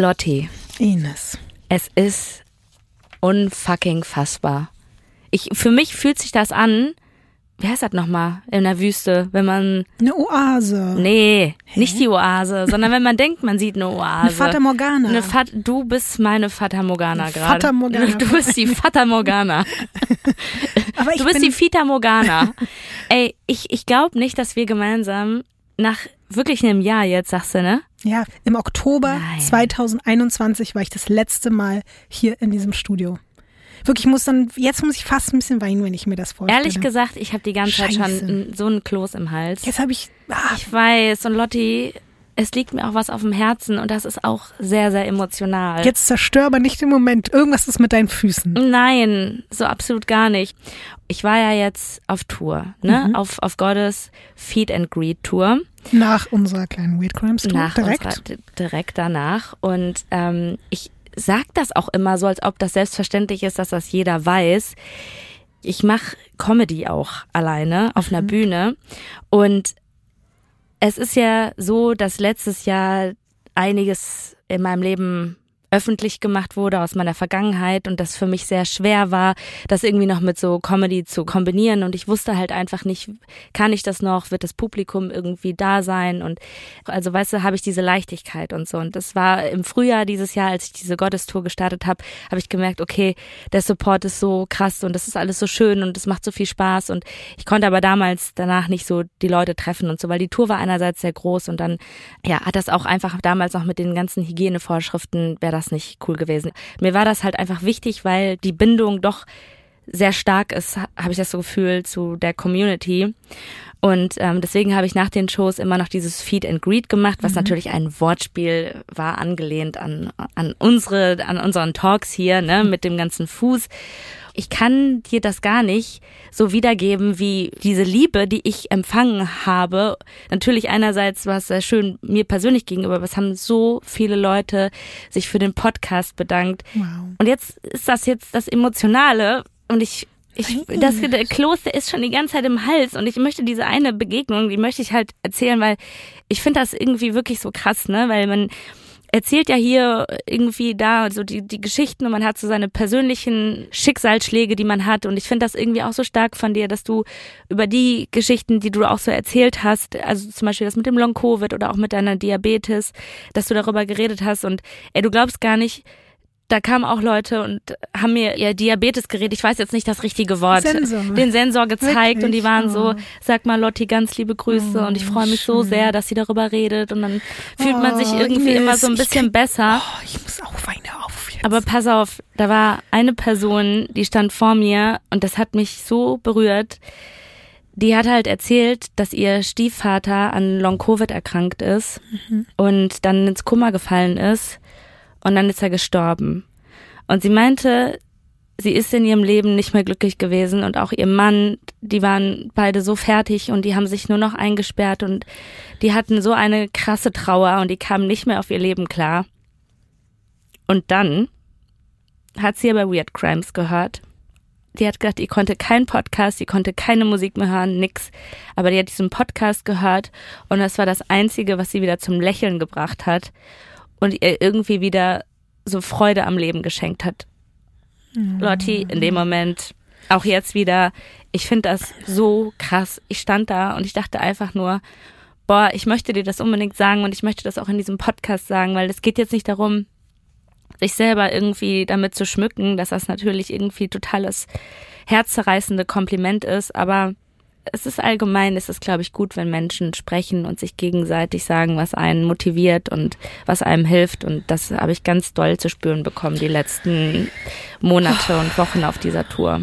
Lotti, Ines. es ist unfucking fassbar. Ich, für mich fühlt sich das an, wie heißt das nochmal, in der Wüste, wenn man, Eine Oase. nee, nicht die Oase, sondern wenn man denkt, man sieht eine Oase. Eine Fata Morgana. Eine Fat, du bist meine Fata Morgana gerade. Fata Morgana. Du bist die Fata Morgana. Aber ich Du bist bin, die Fita Morgana. Ey, ich, ich glaube nicht, dass wir gemeinsam nach wirklich einem Jahr jetzt, sagst du, ne? ja, im Oktober Nein. 2021 war ich das letzte Mal hier in diesem Studio. Wirklich, ich muss dann, jetzt muss ich fast ein bisschen weinen, wenn ich mir das vorstelle. Ehrlich gesagt, ich habe die ganze Zeit schon Scheiße. so einen Kloß im Hals. Jetzt habe ich, ah, Ich weiß, und Lotti, es liegt mir auch was auf dem Herzen und das ist auch sehr, sehr emotional. jetzt zerstör aber nicht im Moment. Irgendwas ist mit deinen Füßen. Nein, so absolut gar nicht. Ich war ja jetzt auf Tour, ne? Mhm. Auf, auf Gottes Feed and Greet Tour. Nach unserer kleinen Weird Crimes Tour nach direkt. Unserer, direkt danach. Und ähm, ich sag das auch immer so, als ob das selbstverständlich ist, dass das jeder weiß. Ich mache Comedy auch alleine auf einer Bühne. Und es ist ja so, dass letztes Jahr einiges in meinem Leben öffentlich gemacht wurde aus meiner Vergangenheit und das für mich sehr schwer war, das irgendwie noch mit so Comedy zu kombinieren. Und ich wusste halt einfach nicht, kann ich das noch, wird das Publikum irgendwie da sein? Und also weißt du, habe ich diese Leichtigkeit und so. Und das war im Frühjahr dieses Jahr, als ich diese Gottestour gestartet habe, habe ich gemerkt, okay, der Support ist so krass und das ist alles so schön und es macht so viel Spaß. Und ich konnte aber damals danach nicht so die Leute treffen und so, weil die Tour war einerseits sehr groß und dann ja, hat das auch einfach damals noch mit den ganzen Hygienevorschriften wäre das nicht cool gewesen. Mir war das halt einfach wichtig, weil die Bindung doch sehr stark ist, ha- habe ich das so Gefühl, zu der Community. Und ähm, deswegen habe ich nach den Shows immer noch dieses Feed and Greet gemacht, was natürlich ein Wortspiel war, angelehnt an, an unsere, an unseren Talks hier, ne, mit dem ganzen Fuß. Ich kann dir das gar nicht so wiedergeben, wie diese Liebe, die ich empfangen habe. Natürlich einerseits war es sehr schön mir persönlich gegenüber, aber es haben so viele Leute sich für den Podcast bedankt. Wow. Und jetzt ist das jetzt das Emotionale und ich, ich, das, der ist schon die ganze Zeit im Hals und ich möchte diese eine Begegnung, die möchte ich halt erzählen, weil ich finde das irgendwie wirklich so krass, ne, weil man erzählt ja hier irgendwie da so die, die Geschichten und man hat so seine persönlichen Schicksalsschläge, die man hat. Und ich finde das irgendwie auch so stark von dir, dass du über die Geschichten, die du auch so erzählt hast, also zum Beispiel das mit dem Long-Covid oder auch mit deiner Diabetes, dass du darüber geredet hast. Und ey, du glaubst gar nicht, da kamen auch Leute und haben mir ihr Diabetesgerät, ich weiß jetzt nicht das richtige Wort, Sensor. den Sensor gezeigt und die Wirklich? waren so, Oh. sag mal Lotti, ganz liebe Grüße Oh, und ich freue mich so schön. sehr, dass sie darüber redet und dann fühlt man sich Oh, irgendwie Ines, immer so ein bisschen krieg- besser. Oh, ich muss auch weinen auf. Jetzt. Aber pass auf, da war eine Person, die stand vor mir und das hat mich so berührt. Die hat halt erzählt, dass ihr Stiefvater an Long-Covid erkrankt ist und dann ins Kummer gefallen ist und dann ist er gestorben. Und sie meinte, sie ist in ihrem Leben nicht mehr glücklich gewesen und auch ihr Mann, die waren beide so fertig und die haben sich nur noch eingesperrt und die hatten so eine krasse Trauer und die kamen nicht mehr auf ihr Leben klar. Und dann hat sie aber Weird Crimes gehört. Die hat gesagt, die konnte keinen Podcast, die konnte keine Musik mehr hören, nix. Aber die hat diesen Podcast gehört und das war das Einzige, was sie wieder zum Lächeln gebracht hat und ihr irgendwie wieder so Freude am Leben geschenkt hat. Lotti, in dem Moment, auch jetzt wieder, ich finde das so krass. Ich stand da und ich dachte einfach nur, boah, ich möchte dir das unbedingt sagen und ich möchte das auch in diesem Podcast sagen, weil es geht jetzt nicht darum, sich selber irgendwie damit zu schmücken, dass das natürlich irgendwie totales herzzerreißende Kompliment ist, aber es ist allgemein, es ist, glaube ich, gut, wenn Menschen sprechen und sich gegenseitig sagen, was einen motiviert und was einem hilft. Und das habe ich ganz doll zu spüren bekommen, die letzten Monate und Wochen auf dieser Tour.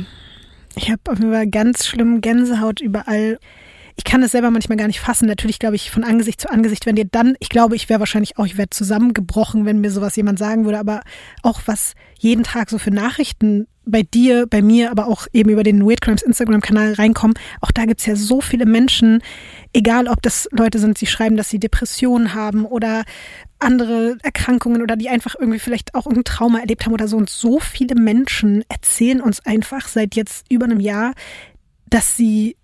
Ich habe auf jeden Fall ganz schlimm Gänsehaut überall. Ich kann es selber manchmal gar nicht fassen. Natürlich glaube ich von Angesicht zu Angesicht, wenn dir dann, ich glaube, ich wäre wahrscheinlich auch, ich wäre zusammengebrochen, wenn mir sowas jemand sagen würde, aber auch was jeden Tag so für Nachrichten bei dir, bei mir, aber auch eben über den Weird Crimes Instagram-Kanal reinkommen. Auch da gibt's ja so viele Menschen, egal ob das Leute sind, die schreiben, dass sie Depressionen haben oder andere Erkrankungen oder die einfach irgendwie vielleicht auch irgendein Trauma erlebt haben oder so. Und so viele Menschen erzählen uns einfach seit jetzt über einem Jahr, dass sie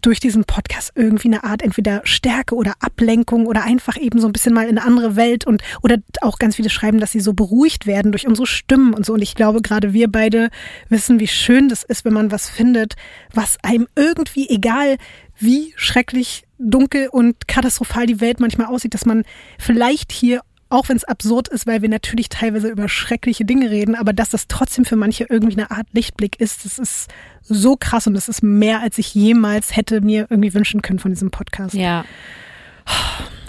durch diesen Podcast irgendwie eine Art entweder Stärke oder Ablenkung oder einfach eben so ein bisschen mal in eine andere Welt und oder auch ganz viele schreiben, dass sie so beruhigt werden durch unsere Stimmen und so. Und ich glaube, gerade wir beide wissen, wie schön das ist, wenn man was findet, was einem irgendwie, egal wie schrecklich dunkel und katastrophal die Welt manchmal aussieht, dass man vielleicht hier auch wenn es absurd ist, weil wir natürlich teilweise über schreckliche Dinge reden, aber dass das trotzdem für manche irgendwie eine Art Lichtblick ist, das ist so krass und das ist mehr, als ich jemals hätte mir irgendwie wünschen können von diesem Podcast. Ja.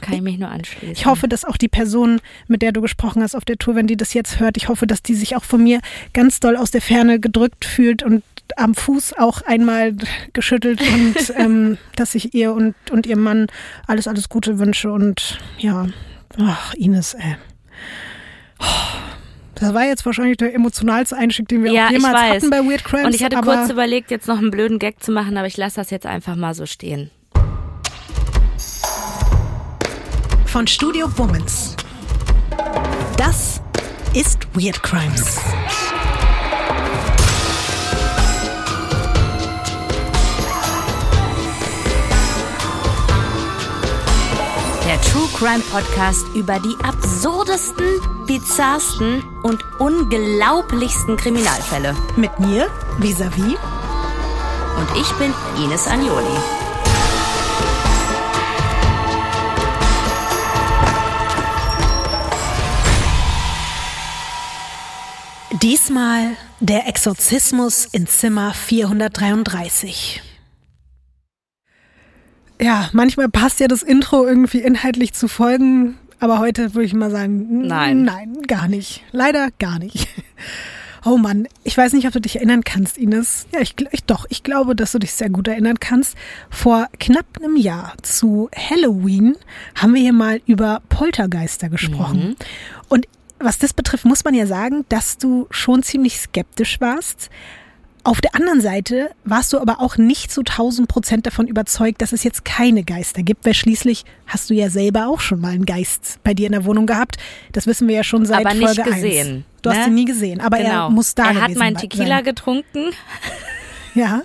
Kann ich mich nur anschließen. Ich hoffe, dass auch die Person, mit der du gesprochen hast auf der Tour, wenn die das jetzt hört, ich hoffe, dass die sich auch von mir ganz doll aus der Ferne gedrückt fühlt und am Fuß auch einmal geschüttelt und ähm, dass ich ihr und, und ihrem Mann alles, alles Gute wünsche und ja, Ach, Ines, ey. Das war jetzt wahrscheinlich der emotionalste Einstieg, den wir ja, auch jemals hatten bei Weird Crimes. Und ich hatte kurz überlegt, jetzt noch einen blöden Gag zu machen, aber ich lasse das jetzt einfach mal so stehen. von Studio Womans. Das ist Weird Crimes. Crime Podcast über die absurdesten, bizarrsten und unglaublichsten Kriminalfälle. Mit mir, Visavi. Und ich bin Ines Agnoli. Diesmal der Exorzismus in Zimmer 433. Ja, manchmal passt ja das Intro irgendwie inhaltlich zu Folgen, aber heute würde ich mal sagen, Nein. nein, gar nicht. Leider gar nicht. Oh Mann, ich weiß nicht, ob du dich erinnern kannst, Ines. Ja, ich, ich doch, ich glaube, dass du dich sehr gut erinnern kannst. Vor knapp einem Jahr zu Halloween haben wir hier mal über Poltergeister gesprochen. Und was das betrifft, muss man ja sagen, dass du schon ziemlich skeptisch warst. Auf der anderen Seite warst du aber auch nicht zu 1000 Prozent davon überzeugt, dass es jetzt keine Geister gibt, weil schließlich hast du ja selber auch schon mal einen Geist bei dir in der Wohnung gehabt. Das wissen wir ja schon seit Aber nicht Folge gesehen, 1. Du hast ne? ihn nie gesehen, aber genau. er muss da Er hat meinen sein. Tequila getrunken Ja.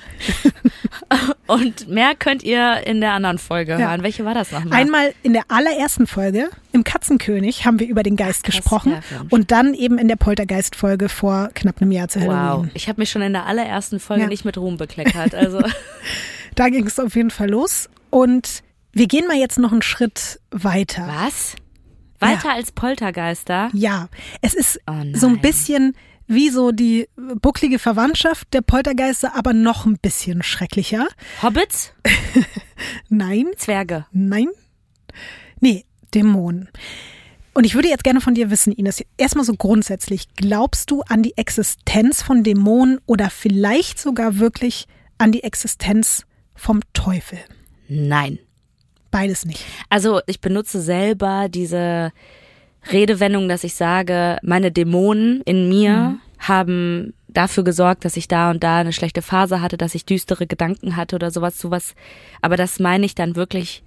und mehr könnt ihr in der anderen Folge Ja. hören. Welche war das nochmal? Einmal in der allerersten Folge im Katzenkönig haben wir über den Geist krass, gesprochen ja, und dann eben in der Poltergeist-Folge vor knapp einem Jahr zu Wow, Halloween. ich habe mich schon in der allerersten Folge Ja. nicht mit Ruhm bekleckert. Also Da ging es auf jeden Fall los und wir gehen mal jetzt noch einen Schritt weiter. was? Weiter als Poltergeister? Ja, es ist Oh so ein bisschen wie so die bucklige Verwandtschaft der Poltergeister, aber noch ein bisschen schrecklicher. Hobbits? Nein, Zwerge. nein, nee, Dämonen. Und ich würde jetzt gerne von dir wissen, Ines, erstmal so grundsätzlich, glaubst du an die Existenz von Dämonen oder vielleicht sogar wirklich an die Existenz vom Teufel? Nein. Beides nicht. Also ich benutze selber diese Redewendung, dass ich sage, meine Dämonen in mir haben dafür gesorgt, dass ich da und da eine schlechte Phase hatte, dass ich düstere Gedanken hatte oder sowas, sowas. Aber das meine ich dann wirklich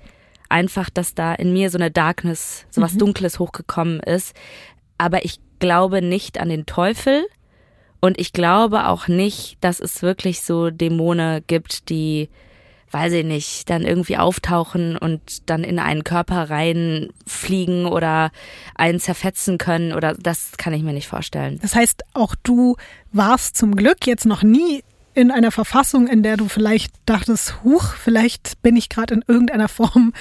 einfach, dass da in mir so eine Darkness, so was Dunkles hochgekommen ist. Aber ich glaube nicht an den Teufel und ich glaube auch nicht, dass es wirklich so Dämonen gibt, die weiß ich nicht, dann irgendwie auftauchen und dann in einen Körper reinfliegen oder einen zerfetzen können oder das kann ich mir nicht vorstellen. Das heißt, auch du warst zum Glück jetzt noch nie in einer Verfassung, in der du vielleicht dachtest, huch, vielleicht bin ich gerade in irgendeiner Form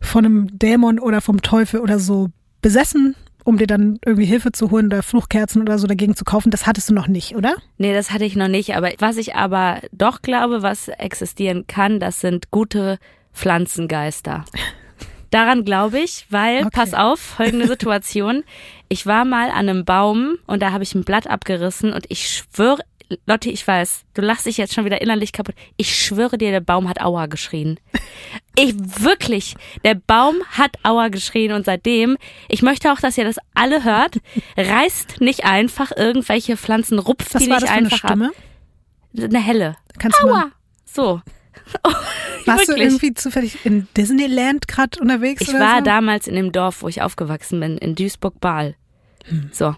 von einem Dämon oder vom Teufel oder so besessen, um dir dann irgendwie Hilfe zu holen oder Fluchkerzen oder so dagegen zu kaufen. Das hattest du noch nicht, oder? Nee, das hatte ich noch nicht, aber was ich aber doch glaube, was existieren kann, das sind gute Pflanzengeister. Daran glaube ich, weil, Okay. pass auf, folgende Situation. Ich war mal an einem Baum und da habe ich ein Blatt abgerissen und ich schwöre, Lotti, ich weiß, du lachst dich jetzt schon wieder innerlich kaputt. Ich schwöre dir, der Baum hat Aua geschrien. Ich wirklich, der Baum hat Aua geschrien und seitdem, ich möchte auch, dass ihr das alle hört, reißt nicht einfach irgendwelche Pflanzen, rupft Was die war nicht das für eine Stimme? ab. Eine helle. Kannst mal, Aua. So. warst du irgendwie zufällig in Disneyland gerade unterwegs? Ich war so? damals in dem Dorf, wo ich aufgewachsen bin, in Duisburg-Baal. Hm. So.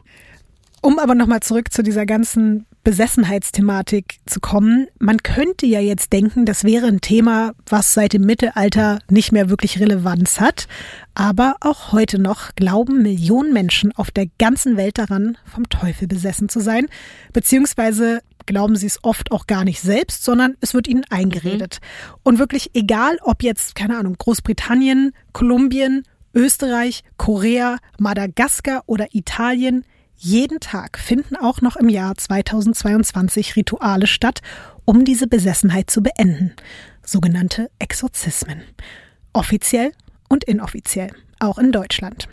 Um aber nochmal zurück zu dieser ganzen Besessenheitsthematik zu kommen. Man könnte ja jetzt denken, das wäre ein Thema, was seit dem Mittelalter nicht mehr wirklich Relevanz hat. Aber auch heute noch glauben Millionen Menschen auf der ganzen Welt daran, vom Teufel besessen zu sein. Beziehungsweise glauben sie es oft auch gar nicht selbst, sondern es wird ihnen eingeredet. Mhm. Und wirklich egal, ob jetzt, keine Ahnung, Großbritannien, Kolumbien, Österreich, Korea, Madagaskar oder Italien, jeden Tag finden auch noch im Jahr 2022 Rituale statt, um diese Besessenheit zu beenden. Sogenannte Exorzismen. Offiziell und inoffiziell. Auch in Deutschland.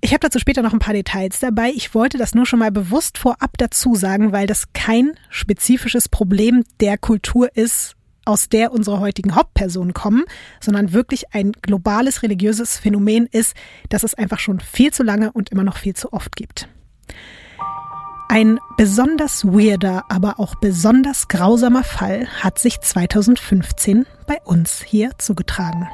Ich habe dazu später noch ein paar Details dabei. Ich wollte das nur schon mal bewusst vorab dazu sagen, weil das kein spezifisches Problem der Kultur ist, aus der unsere heutigen Hauptpersonen kommen, sondern wirklich ein globales religiöses Phänomen ist, das es einfach schon viel zu lange und immer noch viel zu oft gibt. Ein besonders weirder, aber auch besonders grausamer Fall hat sich 2015 bei uns hier zugetragen.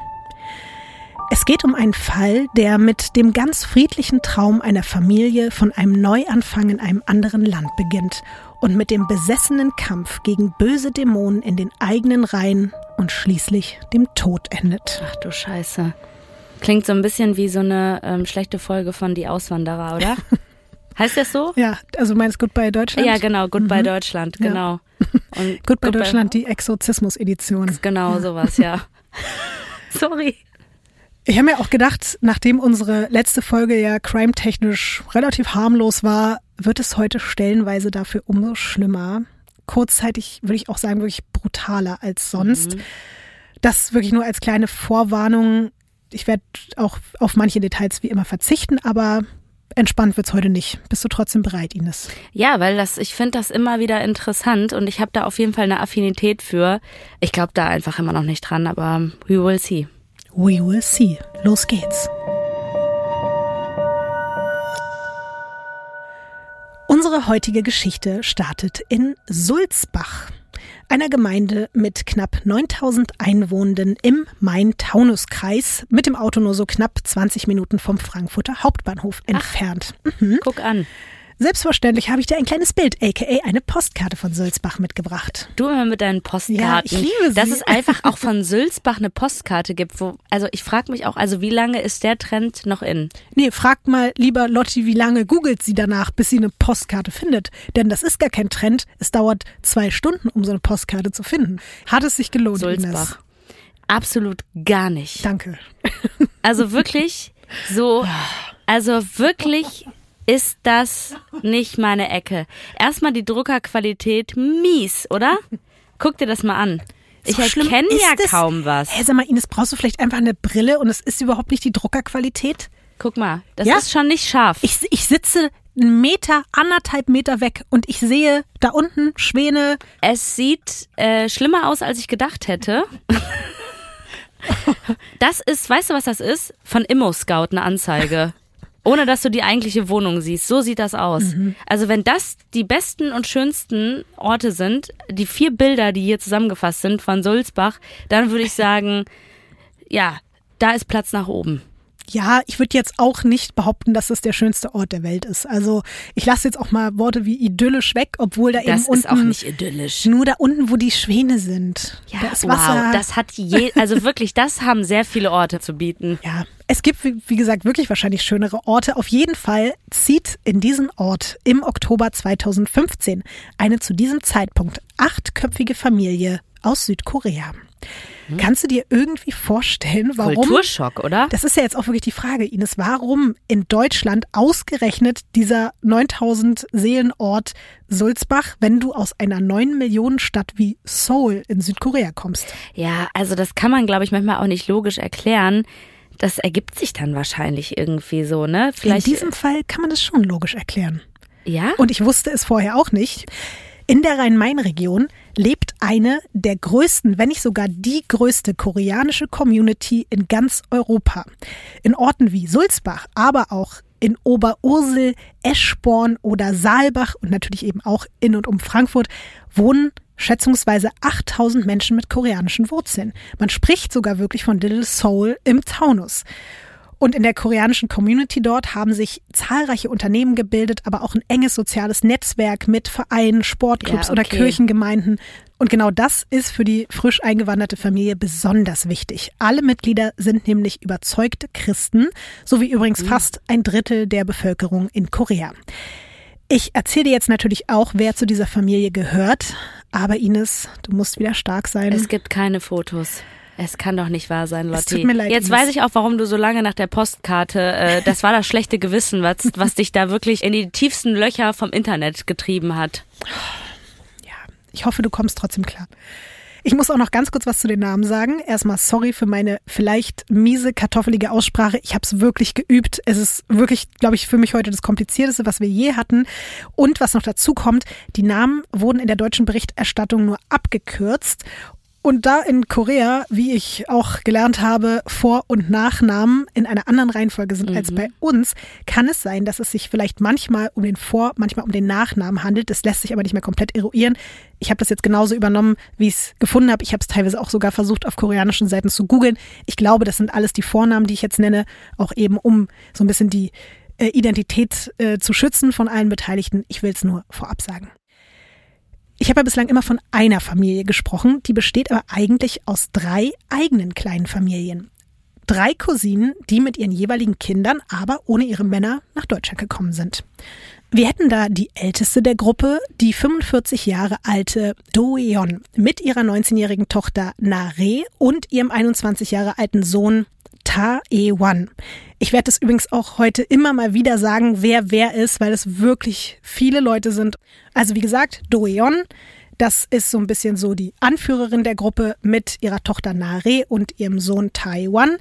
Es geht um einen Fall, der mit dem ganz friedlichen Traum einer Familie von einem Neuanfang in einem anderen Land beginnt und mit dem besessenen Kampf gegen böse Dämonen in den eigenen Reihen und schließlich dem Tod endet. Ach du Scheiße. Klingt so ein bisschen wie so eine ähm, schlechte Folge von Die Auswanderer, oder? Heißt das so? Ja, also meinst Goodbye Deutschland? Ja, genau, Goodbye mhm. Deutschland, genau. Ja. Und Goodbye, Deutschland, die Exorzismus-Edition. Genau, sowas, ja. Sorry. Ich habe mir auch gedacht, nachdem unsere letzte Folge ja crime-technisch relativ harmlos war, wird es heute stellenweise dafür umso schlimmer. Kurzzeitig würde ich auch sagen, wirklich brutaler als sonst. Mhm. Das wirklich nur als kleine Vorwarnung. Ich werde auch auf manche Details wie immer verzichten, aber entspannt wird's heute nicht. Bist du trotzdem bereit, Ines? Ja, weil das, ich finde das immer wieder interessant und ich habe da auf jeden Fall eine Affinität für. Ich glaube da einfach immer noch nicht dran, aber we will see. We will see. Los geht's. Unsere heutige Geschichte startet in Sulzbach einer Gemeinde mit knapp 9000 Einwohnenden im Main-Taunus-Kreis, mit dem Auto nur so knapp 20 Minuten vom Frankfurter Hauptbahnhof entfernt. Ach, mhm. Guck an. Selbstverständlich habe ich dir ein kleines Bild, aka eine Postkarte von Sülzbach mitgebracht. Du immer mit deinen Postkarten. Ja, ich liebe sie. Dass es einfach auch von Sülzbach eine Postkarte gibt. Wo, also ich frage mich auch, also wie lange ist der Trend noch in? Nee, fragt mal lieber Lotti, wie lange googelt sie danach, bis sie eine Postkarte findet. Denn das ist gar kein Trend. Es dauert zwei Stunden, um so eine Postkarte zu finden. Hat es sich gelohnt, Sulzbach. Ines? Absolut gar nicht. Danke. Also wirklich so, also wirklich ist das nicht meine Ecke. Erstmal die Druckerqualität mies, oder? Guck dir das mal an. Ich erkenne ja das? kaum was. Hä, sag mal, Ines, brauchst du vielleicht einfach eine Brille und es ist überhaupt nicht die Druckerqualität? Guck mal, das ja? ist schon nicht scharf. Ich, ich sitze einen Meter, anderthalb Meter weg und ich sehe da unten Schwäne. Es sieht äh, schlimmer aus, als ich gedacht hätte. das ist, weißt du, was das ist? Von Immo Scout eine Anzeige ohne dass du die eigentliche Wohnung siehst. So sieht das aus. Mhm. Also wenn das die besten und schönsten Orte sind, die vier Bilder, die hier zusammengefasst sind von Sulzbach, dann würde ich sagen, ja, da ist Platz nach oben. Ja, ich würde jetzt auch nicht behaupten, dass es der schönste Ort der Welt ist. Also ich lasse jetzt auch mal Worte wie idyllisch weg, obwohl da das eben unten. Das ist auch nicht idyllisch. Nur da unten, wo die Schwäne sind. Ja, das Wasser. wow, das hat je, also wirklich, das haben sehr viele Orte zu bieten. Ja, es gibt, wie gesagt, wirklich wahrscheinlich schönere Orte. Auf jeden Fall zieht in diesen Ort im Oktober 2015 eine zu diesem Zeitpunkt achtköpfige Familie aus Südkorea. Hm. Kannst du dir irgendwie vorstellen, warum? Kulturschock, oder? Das ist ja jetzt auch wirklich die Frage, Ines. Warum in Deutschland ausgerechnet dieser 9000 Seelenort Sulzbach, wenn du aus einer 9 Millionen Stadt wie Seoul in Südkorea kommst? Ja, also das kann man, glaube ich, manchmal auch nicht logisch erklären. Das ergibt sich dann wahrscheinlich irgendwie so, ne? Vielleicht in diesem Fall kann man das schon logisch erklären. Ja? Und ich wusste es vorher auch nicht. In der Rhein-Main-Region lebt eine der größten, wenn nicht sogar die größte koreanische Community in ganz Europa. In Orten wie Sulzbach, aber auch in Oberursel, Eschborn oder Saalbach und natürlich eben auch in und um Frankfurt wohnen schätzungsweise 8000 Menschen mit koreanischen Wurzeln. Man spricht sogar wirklich von Little Seoul im Taunus. Und in der koreanischen Community dort haben sich zahlreiche Unternehmen gebildet, aber auch ein enges soziales Netzwerk mit Vereinen, Sportclubs Ja, okay. oder Kirchengemeinden. Und genau das ist für die frisch eingewanderte Familie besonders wichtig. Alle Mitglieder sind nämlich überzeugte Christen, so wie übrigens fast ein Drittel der Bevölkerung in Korea. Ich erzähle dir jetzt natürlich auch, wer zu dieser Familie gehört. Aber Ines, du musst wieder stark sein. Es gibt keine Fotos. Es kann doch nicht wahr sein, Es Lotti. tut mir leid, Jetzt weiß ich auch, warum du so lange nach der Postkarte, äh, das war das schlechte Gewissen, was, was dich da wirklich in die tiefsten Löcher vom Internet getrieben hat. Ja, ich hoffe, du kommst trotzdem klar. Ich muss auch noch ganz kurz was zu den Namen sagen. Erstmal sorry für meine vielleicht miese, kartoffelige Aussprache. Ich habe es wirklich geübt. Es ist wirklich, glaube ich, für mich heute das Komplizierteste, was wir je hatten. Und was noch dazu kommt, die Namen wurden in der deutschen Berichterstattung nur abgekürzt. Und da in Korea, wie ich auch gelernt habe, Vor- und Nachnamen in einer anderen Reihenfolge sind als bei uns, kann es sein, dass es sich vielleicht manchmal um den Vor-, manchmal um den Nachnamen handelt. Das lässt sich aber nicht mehr komplett eruieren. Ich habe das jetzt genauso übernommen, wie ich es gefunden habe. Ich habe es teilweise auch sogar versucht, auf koreanischen Seiten zu googeln. Ich glaube, das sind alles die Vornamen, die ich jetzt nenne, auch eben um so ein bisschen die äh, Identität äh, zu schützen von allen Beteiligten. Ich will es nur vorab sagen. Ich habe ja bislang immer von einer Familie gesprochen, die besteht aber eigentlich aus drei eigenen kleinen Familien. Drei Cousinen, die mit ihren jeweiligen Kindern, aber ohne ihre Männer nach Deutschland gekommen sind. Wir hätten da die älteste der Gruppe, die 45 Jahre alte Do Yeon mit ihrer 19-jährigen Tochter Nare und ihrem 21 Jahre alten Sohn Ta E-Wan. Ich werde es übrigens auch heute immer mal wieder sagen, wer wer ist, weil es wirklich viele Leute sind. Also wie gesagt, Do Yeon, das ist so ein bisschen so die Anführerin der Gruppe mit ihrer Tochter Nare und ihrem Sohn Taiwan.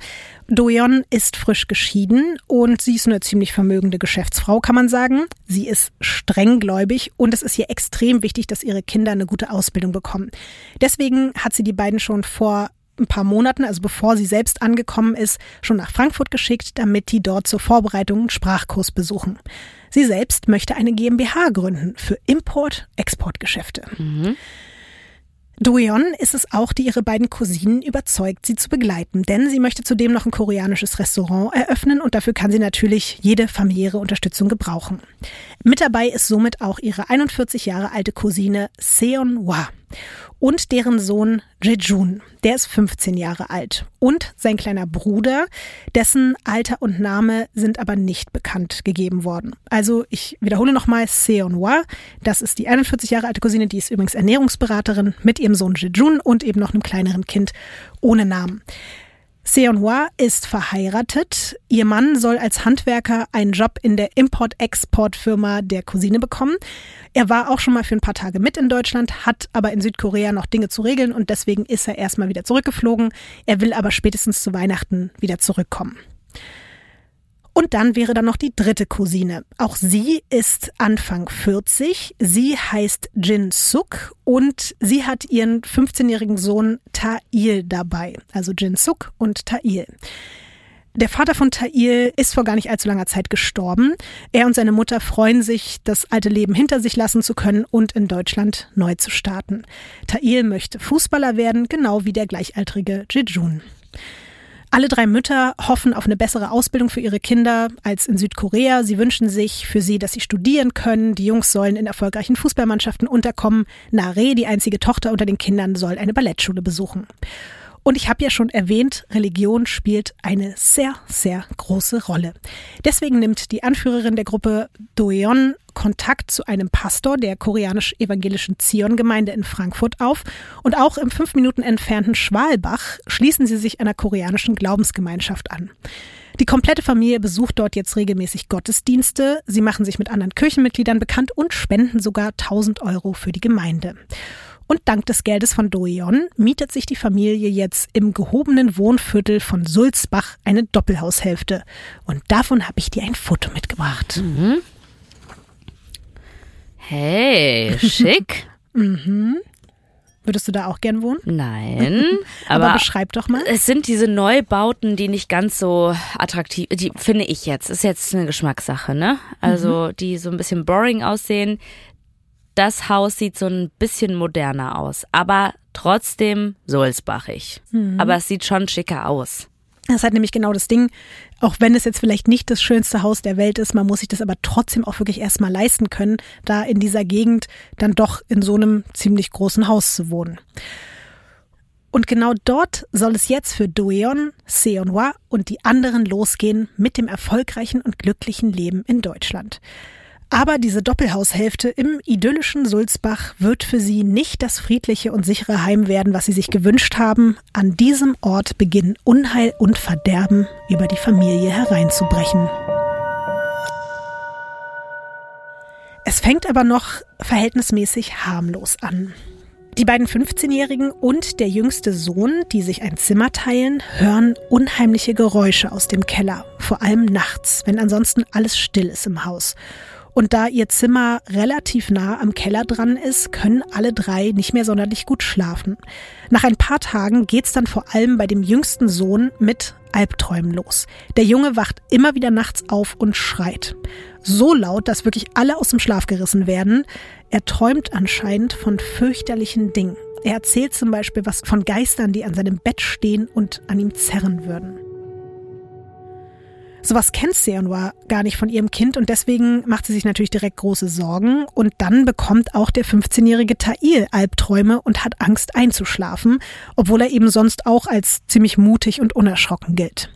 Doyeon ist frisch geschieden und sie ist eine ziemlich vermögende Geschäftsfrau, kann man sagen. Sie ist strenggläubig und es ist ihr extrem wichtig, dass ihre Kinder eine gute Ausbildung bekommen. Deswegen hat sie die beiden schon vor ein paar Monaten, also bevor sie selbst angekommen ist, schon nach Frankfurt geschickt, damit die dort zur Vorbereitung einen Sprachkurs besuchen. Sie selbst möchte eine GmbH gründen für Import-Export-Geschäfte. Doyeon ist es auch, die ihre beiden Cousinen überzeugt, sie zu begleiten, denn sie möchte zudem noch ein koreanisches Restaurant eröffnen und dafür kann sie natürlich jede familiäre Unterstützung gebrauchen. Mit dabei ist somit auch ihre 41 Jahre alte Cousine Seon Hwa und deren Sohn Jejun, der ist 15 Jahre alt und sein kleiner Bruder, dessen Alter und Name sind aber nicht bekannt gegeben worden. Also ich wiederhole nochmal Seon Hwa, das ist die 41 Jahre alte Cousine, die ist übrigens Ernährungsberaterin mit ihrem Sohn Jejun und eben noch einem kleineren Kind ohne Namen. Seon Hwa ist verheiratet. Ihr Mann soll als Handwerker einen Job in der Import-Export-Firma der Cousine bekommen. Er war auch schon mal für ein paar Tage mit in Deutschland, hat aber in Südkorea noch Dinge zu regeln und deswegen ist er erstmal wieder zurückgeflogen. Er will aber spätestens zu Weihnachten wieder zurückkommen. Und dann wäre dann noch die dritte Cousine. Auch sie ist Anfang 40. Sie heißt Jin Suk und sie hat ihren 15-jährigen Sohn Ta'il dabei. Also Jin Suk und Ta'il. Der Vater von Ta'il ist vor gar nicht allzu langer Zeit gestorben. Er und seine Mutter freuen sich, das alte Leben hinter sich lassen zu können und in Deutschland neu zu starten. Ta'il möchte Fußballer werden, genau wie der gleichaltrige Jejun. Alle drei Mütter hoffen auf eine bessere Ausbildung für ihre Kinder als in Südkorea. Sie wünschen sich für sie, dass sie studieren können. Die Jungs sollen in erfolgreichen Fußballmannschaften unterkommen. Nare, die einzige Tochter unter den Kindern, soll eine Ballettschule besuchen. Und ich habe ja schon erwähnt, Religion spielt eine sehr, sehr große Rolle. Deswegen nimmt die Anführerin der Gruppe Doeon Kontakt zu einem Pastor der koreanisch-evangelischen Zion-Gemeinde in Frankfurt auf. Und auch im fünf Minuten entfernten Schwalbach schließen sie sich einer koreanischen Glaubensgemeinschaft an. Die komplette Familie besucht dort jetzt regelmäßig Gottesdienste. Sie machen sich mit anderen Kirchenmitgliedern bekannt und spenden sogar 1000 Euro für die Gemeinde. Und dank des Geldes von Doeon mietet sich die Familie jetzt im gehobenen Wohnviertel von Sulzbach eine Doppelhaushälfte. Und davon habe ich dir ein Foto mitgebracht. Hey, schick. Würdest du da auch gern wohnen? Nein, Aber, aber, beschreib doch mal. es sind diese Neubauten, die nicht ganz so attraktiv, die finde ich jetzt, ist jetzt eine Geschmackssache, ne? Also, die so ein bisschen boring aussehen. Das Haus sieht so ein bisschen moderner aus, aber trotzdem Sulzbachig. Aber es sieht schon schicker aus. Das ist halt nämlich genau das Ding, auch wenn es jetzt vielleicht nicht das schönste Haus der Welt ist, man muss sich das aber trotzdem auch wirklich erstmal leisten können, da in dieser Gegend dann doch in so einem ziemlich großen Haus zu wohnen. Und genau dort soll es jetzt für Doueon, Seonhua und die anderen losgehen mit dem erfolgreichen und glücklichen Leben in Deutschland. Aber diese Doppelhaushälfte im idyllischen Sulzbach wird für sie nicht das friedliche und sichere Heim werden, was sie sich gewünscht haben. An diesem Ort beginnen Unheil und Verderben über die Familie hereinzubrechen. Es fängt aber noch verhältnismäßig harmlos an. Die beiden 15-Jährigen und der jüngste Sohn, die sich ein Zimmer teilen, hören unheimliche Geräusche aus dem Keller, vor allem nachts, wenn ansonsten alles still ist im Haus. Und da ihr Zimmer relativ nah am Keller dran ist, können alle drei nicht mehr sonderlich gut schlafen. Nach ein paar Tagen geht's dann vor allem bei dem jüngsten Sohn mit Albträumen los. Der Junge wacht immer wieder nachts auf und schreit. So laut, dass wirklich alle aus dem Schlaf gerissen werden. Er träumt anscheinend von fürchterlichen Dingen. Er erzählt zum Beispiel was von Geistern, die an seinem Bett stehen und an ihm zerren würden. Sowas kennt Seonwa gar nicht von ihrem Kind und deswegen macht sie sich natürlich direkt große Sorgen und dann bekommt auch der 15-jährige Tail Albträume und hat Angst einzuschlafen, obwohl er eben sonst auch als ziemlich mutig und unerschrocken gilt.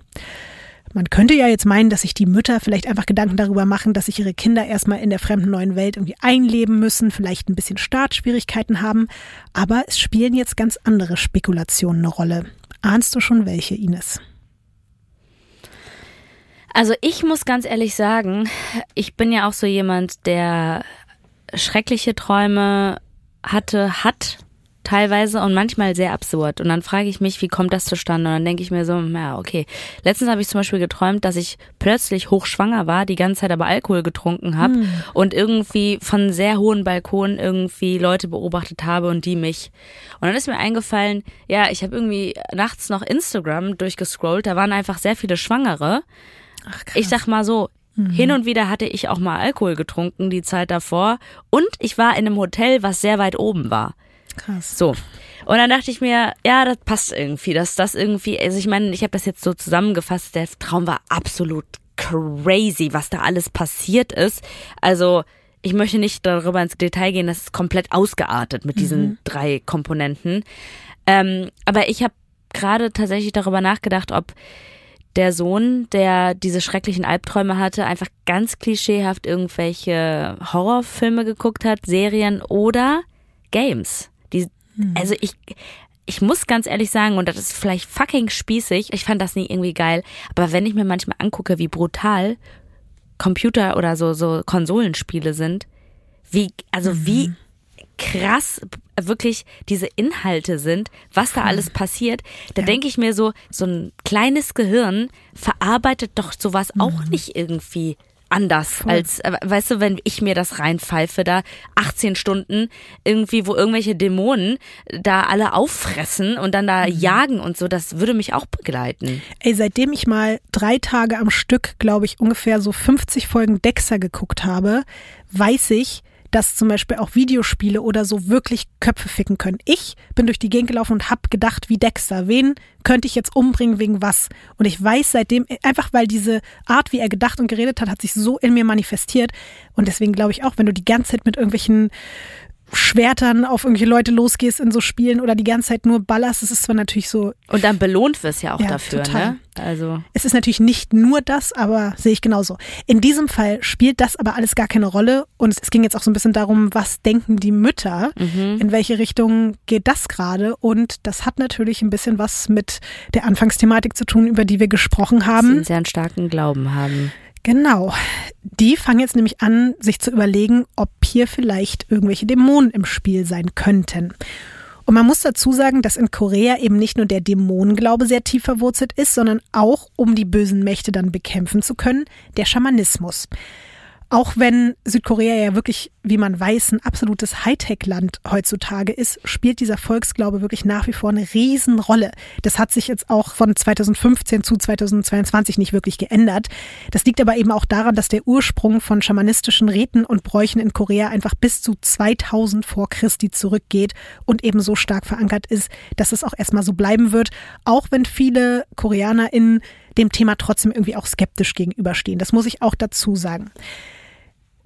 Man könnte ja jetzt meinen, dass sich die Mütter vielleicht einfach Gedanken darüber machen, dass sich ihre Kinder erstmal in der fremden neuen Welt irgendwie einleben müssen, vielleicht ein bisschen Startschwierigkeiten haben, aber es spielen jetzt ganz andere Spekulationen eine Rolle. Ahnst du schon welche, Ines? Also ich muss ganz ehrlich sagen, ich bin ja auch so jemand, der schreckliche Träume hatte, hat teilweise und manchmal sehr absurd. Und dann frage ich mich, wie kommt das zustande? Und dann denke ich mir so, ja, okay. Letztens habe ich zum Beispiel geträumt, dass ich plötzlich hochschwanger war, die ganze Zeit aber Alkohol getrunken habe hm. und irgendwie von sehr hohen Balkonen irgendwie Leute beobachtet habe und die mich. Und dann ist mir eingefallen, ja, ich habe irgendwie nachts noch Instagram durchgescrollt, da waren einfach sehr viele Schwangere. Ach. Ich sag mal so, mhm. hin und wieder hatte ich auch mal Alkohol getrunken die Zeit davor und ich war in einem Hotel, was sehr weit oben war. Krass. So. Und dann dachte ich mir, ja, das passt irgendwie, dass das irgendwie, also ich meine, ich habe das jetzt so zusammengefasst, der Traum war absolut crazy, was da alles passiert ist. Also, ich möchte nicht darüber ins Detail gehen, das ist komplett ausgeartet mit diesen mhm. drei Komponenten. Ähm, aber ich habe gerade tatsächlich darüber nachgedacht, ob der Sohn, der diese schrecklichen Albträume hatte, einfach ganz klischeehaft irgendwelche Horrorfilme geguckt hat, Serien oder Games. Die, hm. Also ich, ich muss ganz ehrlich sagen, und das ist vielleicht fucking spießig, ich fand das nie irgendwie geil, aber wenn ich mir manchmal angucke, wie brutal Computer oder so, so Konsolenspiele sind, wie, also mhm. wie krass wirklich diese Inhalte sind, was da alles passiert, da ja. denke ich mir so, so ein kleines Gehirn verarbeitet doch sowas mhm. auch nicht irgendwie anders Voll. als, äh, weißt du, wenn ich mir das reinpfeife, da 18 Stunden irgendwie, wo irgendwelche Dämonen da alle auffressen und dann da mhm. jagen und so, das würde mich auch begleiten. Ey, seitdem ich mal drei Tage am Stück, glaube ich, ungefähr so 50 Folgen Dexter geguckt habe, weiß ich, dass zum Beispiel auch Videospiele oder so wirklich Köpfe ficken können. Ich bin durch die Gegend gelaufen und habe gedacht, wie Dexter, wen könnte ich jetzt umbringen wegen was? Und ich weiß seitdem, einfach weil diese Art, wie er gedacht und geredet hat, hat sich so in mir manifestiert. Und deswegen glaube ich auch, wenn du die ganze Zeit mit irgendwelchen Schwertern auf irgendwelche Leute losgehst in so Spielen oder die ganze Zeit nur ballerst, das ist zwar natürlich so. Und dann belohnt wirst ja auch ja, dafür, total. ne? Also. Es ist natürlich nicht nur das, aber sehe ich genauso. In diesem Fall spielt das aber alles gar keine Rolle und es ging jetzt auch so ein bisschen darum, was denken die Mütter, mhm. in welche Richtung geht das gerade und das hat natürlich ein bisschen was mit der Anfangsthematik zu tun, über die wir gesprochen haben. Sie einen sehr starken Glauben haben. Genau. Die fangen jetzt nämlich an, sich zu überlegen, ob hier vielleicht irgendwelche Dämonen im Spiel sein könnten. Und man muss dazu sagen, dass in Korea eben nicht nur der Dämonenglaube sehr tief verwurzelt ist, sondern auch, um die bösen Mächte dann bekämpfen zu können, der Schamanismus. Auch wenn Südkorea ja wirklich, wie man weiß, ein absolutes Hightech-Land heutzutage ist, spielt dieser Volksglaube wirklich nach wie vor eine Riesenrolle. Das hat sich jetzt auch von 2015 zu 2022 nicht wirklich geändert. Das liegt aber eben auch daran, dass der Ursprung von schamanistischen Riten und Bräuchen in Korea einfach bis zu 2000 vor Christi zurückgeht und eben so stark verankert ist, dass es auch erstmal so bleiben wird, auch wenn viele KoreanerInnen dem Thema trotzdem irgendwie auch skeptisch gegenüberstehen. Das muss ich auch dazu sagen.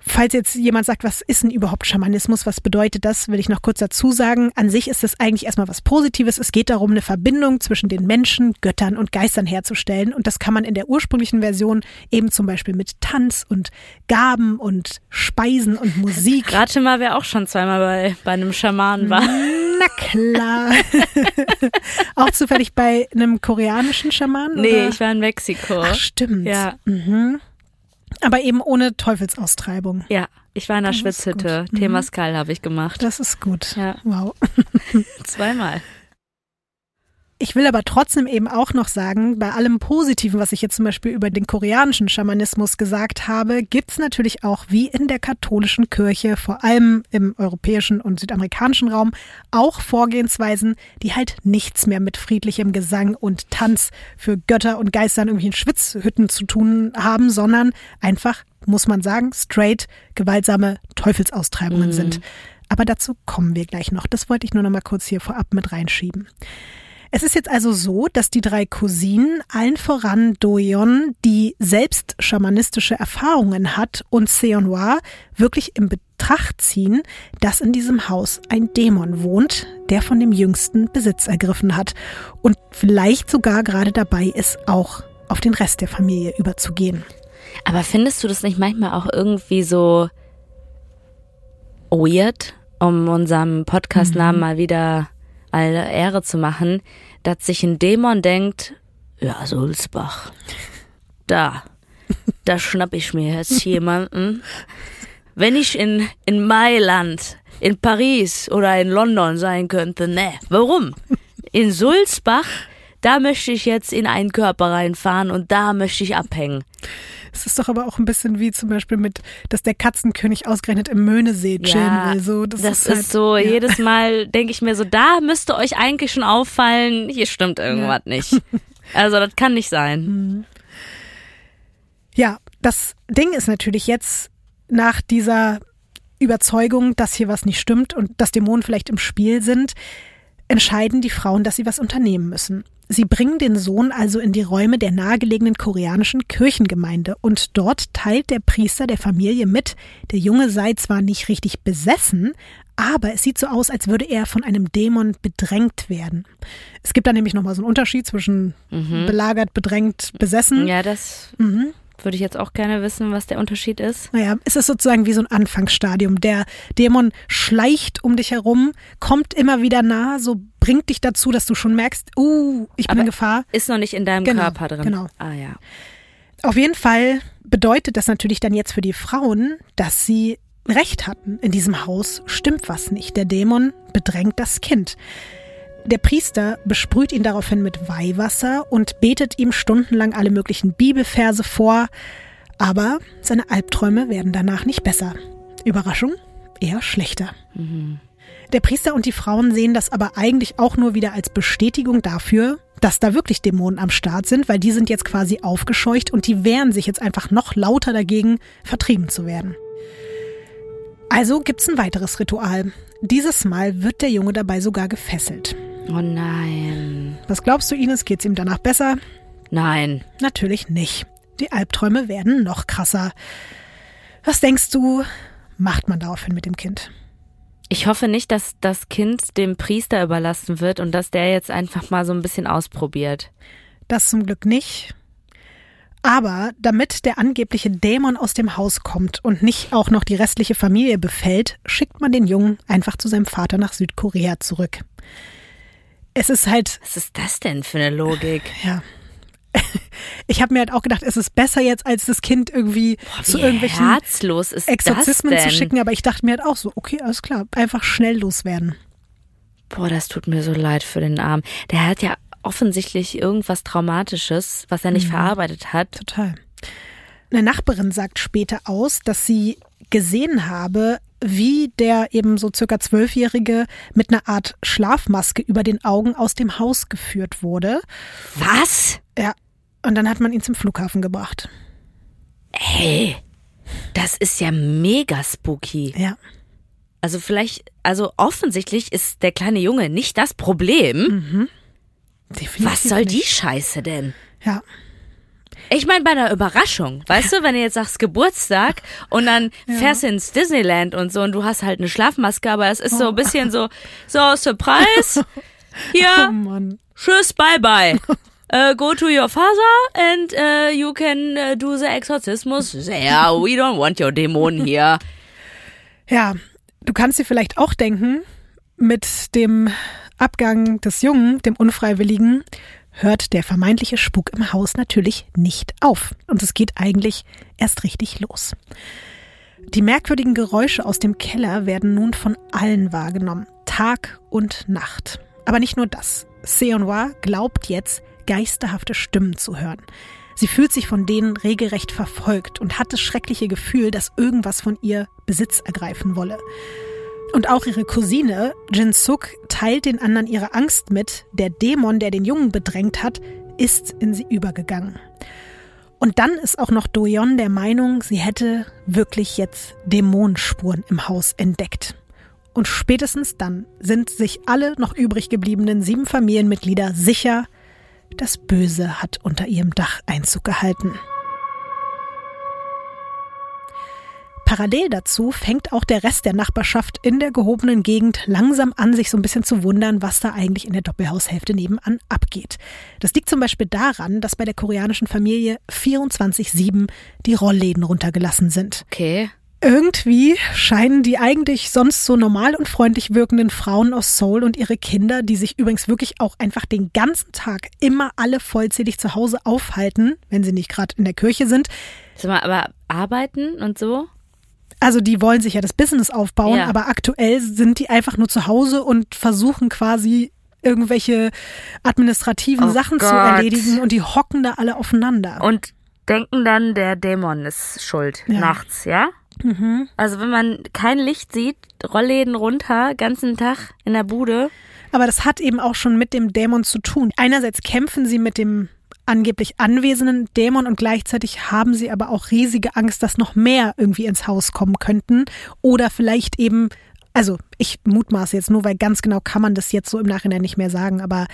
Falls jetzt jemand sagt, was ist denn überhaupt Schamanismus, was bedeutet das, will ich noch kurz dazu sagen. An sich ist es eigentlich erstmal was Positives. Es geht darum, eine Verbindung zwischen den Menschen, Göttern und Geistern herzustellen. Und das kann man in der ursprünglichen Version eben zum Beispiel mit Tanz und Gaben und Speisen und Musik. Rate mal, wer auch schon zweimal bei, bei einem Schamanen war. Na klar. auch zufällig bei einem koreanischen Schamanen? Nee, oder? ich war in Mexiko. Ach, stimmt. Ja. Mhm. Aber eben ohne Teufelsaustreibung. Ja, ich war in der Das Schwitzhütte. gut. Mhm. Habe ich gemacht. Das ist gut. Ja. Wow. Zweimal. Ich will aber trotzdem eben auch noch sagen, bei allem Positiven, was ich jetzt zum Beispiel über den koreanischen Schamanismus gesagt habe, gibt's natürlich auch wie in der katholischen Kirche, vor allem im europäischen und südamerikanischen Raum, auch Vorgehensweisen, die halt nichts mehr mit friedlichem Gesang und Tanz für Götter und Geister in irgendwelchen Schwitzhütten zu tun haben, sondern einfach, muss man sagen, straight gewaltsame Teufelsaustreibungen Mhm. sind. Aber dazu kommen wir gleich noch. Das wollte ich nur noch mal kurz hier vorab mit reinschieben. Es ist jetzt also so, dass die drei Cousinen, allen voran Doyeon, die selbst schamanistische Erfahrungen hat, und Seonhwa wirklich in Betracht ziehen, dass in diesem Haus ein Dämon wohnt, der von dem Jüngsten Besitz ergriffen hat und vielleicht sogar gerade dabei ist, auch auf den Rest der Familie überzugehen. Aber findest du das nicht manchmal auch irgendwie so weird, um unserem Podcast-Namen mal wieder alle Ehre zu machen, dass sich ein Dämon denkt, ja, Sulzbach, da, da schnapp ich mir jetzt jemanden. Wenn ich in, in Mailand, in Paris oder in London sein könnte, ne, warum? In Sulzbach, da möchte ich jetzt in einen Körper reinfahren und da möchte ich abhängen. Es ist doch aber auch ein bisschen wie zum Beispiel mit, dass der Katzenkönig ausgerechnet im Möhnesee chillen Ja, will. So, das, Das, ist, halt, ist so, ja. jedes Mal denke ich mir so, da müsste euch eigentlich schon auffallen, hier stimmt irgendwas nicht. Also das kann nicht sein. Ja, das Ding ist natürlich jetzt nach dieser Überzeugung, dass hier was nicht stimmt und dass Dämonen vielleicht im Spiel sind, entscheiden die Frauen, dass sie was unternehmen müssen. Sie bringen den Sohn also in die Räume der nahegelegenen koreanischen Kirchengemeinde und dort teilt der Priester der Familie mit, der Junge sei zwar nicht richtig besessen, aber es sieht so aus, als würde er von einem Dämon bedrängt werden. Es gibt da nämlich nochmal so einen Unterschied zwischen belagert, bedrängt, besessen. Ja, das Mhm. Würde ich jetzt auch gerne wissen, was der Unterschied ist. Naja, es ist sozusagen wie so ein Anfangsstadium. Der Dämon schleicht um dich herum, kommt immer wieder nah, so bringt dich dazu, dass du schon merkst, uh, ich bin Aber- in Gefahr. Ist noch nicht in deinem Genau, Körper drin. genau. Ah ja. Auf jeden Fall bedeutet das natürlich dann jetzt für die Frauen, dass sie Recht hatten. In diesem Haus stimmt was nicht. Der Dämon bedrängt das Kind. Der Priester besprüht ihn daraufhin mit Weihwasser und betet ihm stundenlang alle möglichen Bibelverse vor, aber seine Albträume werden danach nicht besser. Überraschung, eher schlechter. Der Priester und die Frauen sehen das aber eigentlich auch nur wieder als Bestätigung dafür, dass da wirklich Dämonen am Start sind, weil die sind jetzt quasi aufgescheucht und die wehren sich jetzt einfach noch lauter dagegen, vertrieben zu werden. Also gibt's ein weiteres Ritual. Dieses Mal wird der Junge dabei sogar gefesselt. Oh nein. Was glaubst du, Ines, geht's ihm danach besser? Nein. Natürlich nicht. Die Albträume werden noch krasser. Was denkst du, macht man daraufhin mit dem Kind? Ich hoffe nicht, dass das Kind dem Priester überlassen wird und dass der jetzt einfach mal so ein bisschen ausprobiert. Das zum Glück nicht. Aber damit der angebliche Dämon aus dem Haus kommt und nicht auch noch die restliche Familie befällt, schickt man den Jungen einfach zu seinem Vater nach Südkorea zurück. Es ist halt, Was ist das denn für eine Logik? ja. Ich habe mir halt auch gedacht, es ist besser jetzt, als das Kind irgendwie zu Wie irgendwelchen herzlos ist Exorzismen zu schicken, aber ich dachte mir halt auch so, okay, alles klar, einfach schnell loswerden. Boah, das tut mir so leid für den Arm. Der hat ja offensichtlich irgendwas Traumatisches, was er nicht Mhm. verarbeitet hat. Total. Eine Nachbarin sagt später aus, dass sie gesehen habe, wie der eben so circa zwölfjährige mit einer Art Schlafmaske über den Augen aus dem Haus geführt wurde. Was? Ja. Und dann hat man ihn zum Flughafen gebracht. Hey, das ist ja mega spooky. Ja. Also vielleicht, also offensichtlich ist der kleine Junge nicht das Problem. Definitiv Was soll die nicht. Scheiße denn? Ja. Ich meine bei einer Überraschung, weißt du, wenn du jetzt sagst Geburtstag und dann fährst du ins Disneyland und so und du hast halt eine Schlafmaske, aber es ist so ein bisschen so, so Surprise, Oh hier, Mann. tschüss, bye bye. Uh, go to your father and uh, you can uh, do the exorcismus. Yeah, we don't want your Dämonen hier. Ja, du kannst dir vielleicht auch denken, mit dem Abgang des Jungen, dem Unfreiwilligen, hört der vermeintliche Spuk im Haus natürlich nicht auf. Und es geht eigentlich erst richtig los. Die merkwürdigen Geräusche aus dem Keller werden nun von allen wahrgenommen, Tag und Nacht. Aber nicht nur das. Seonwa glaubt jetzt, geisterhafte Stimmen zu hören. Sie fühlt sich von denen regelrecht verfolgt und hat das schreckliche Gefühl, dass irgendwas von ihr Besitz ergreifen wolle. Und auch ihre Cousine Jin Suk teilt den anderen ihre Angst mit. Der Dämon, der den Jungen bedrängt hat, ist in sie übergegangen. Und dann ist auch noch Doyon der Meinung, sie hätte wirklich jetzt Dämonenspuren im Haus entdeckt. Und spätestens dann sind sich alle noch übrig gebliebenen sieben Familienmitglieder sicher, das Böse hat unter ihrem Dach Einzug gehalten. Parallel dazu fängt auch der Rest der Nachbarschaft in der gehobenen Gegend langsam an, sich so ein bisschen zu wundern, was da eigentlich in der Doppelhaushälfte nebenan abgeht. Das liegt zum Beispiel daran, dass bei der koreanischen Familie 24-7 die Rollläden runtergelassen sind. Okay. Irgendwie scheinen die eigentlich sonst so normal und freundlich wirkenden Frauen aus Seoul und ihre Kinder, die sich übrigens wirklich auch einfach den ganzen Tag immer alle vollzählig zu Hause aufhalten, wenn sie nicht gerade in der Kirche sind. Sag mal, aber arbeiten und so? Also die wollen sich ja das Business aufbauen, Ja. aber aktuell sind die einfach nur zu Hause und versuchen quasi irgendwelche administrativen Oh Sachen zu Gott. erledigen und die hocken da alle aufeinander. Und denken dann, der Dämon ist schuld Ja. nachts, ja? Mhm. Also wenn man kein Licht sieht, Rollläden runter, ganzen Tag in der Bude. Aber das hat eben auch schon mit dem Dämon zu tun. Einerseits kämpfen sie mit dem angeblich anwesenden Dämon und gleichzeitig haben sie aber auch riesige Angst, dass noch mehr irgendwie ins Haus kommen könnten oder vielleicht eben also ich mutmaße jetzt nur, weil ganz genau kann man das jetzt so im Nachhinein nicht mehr sagen, aber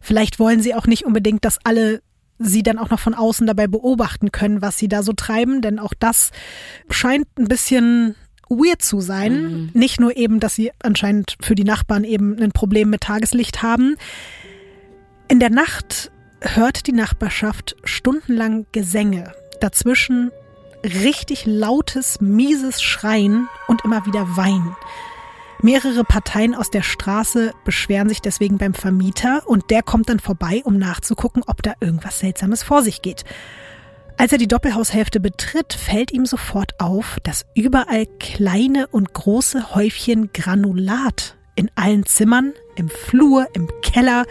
vielleicht wollen sie auch nicht unbedingt, dass alle sie dann auch noch von außen dabei beobachten können, was sie da so treiben, denn auch das scheint ein bisschen weird zu sein. Nicht nur eben, dass sie anscheinend für die Nachbarn eben ein Problem mit Tageslicht haben. In der Nacht hört die Nachbarschaft stundenlang Gesänge. Dazwischen richtig lautes, mieses Schreien und immer wieder Weinen. Mehrere Parteien aus der Straße beschweren sich deswegen beim Vermieter und der kommt dann vorbei, um nachzugucken, ob da irgendwas Seltsames vor sich geht. Als er die Doppelhaushälfte betritt, fällt ihm sofort auf, dass überall kleine und große Häufchen Granulat in allen Zimmern, im Flur, im Keller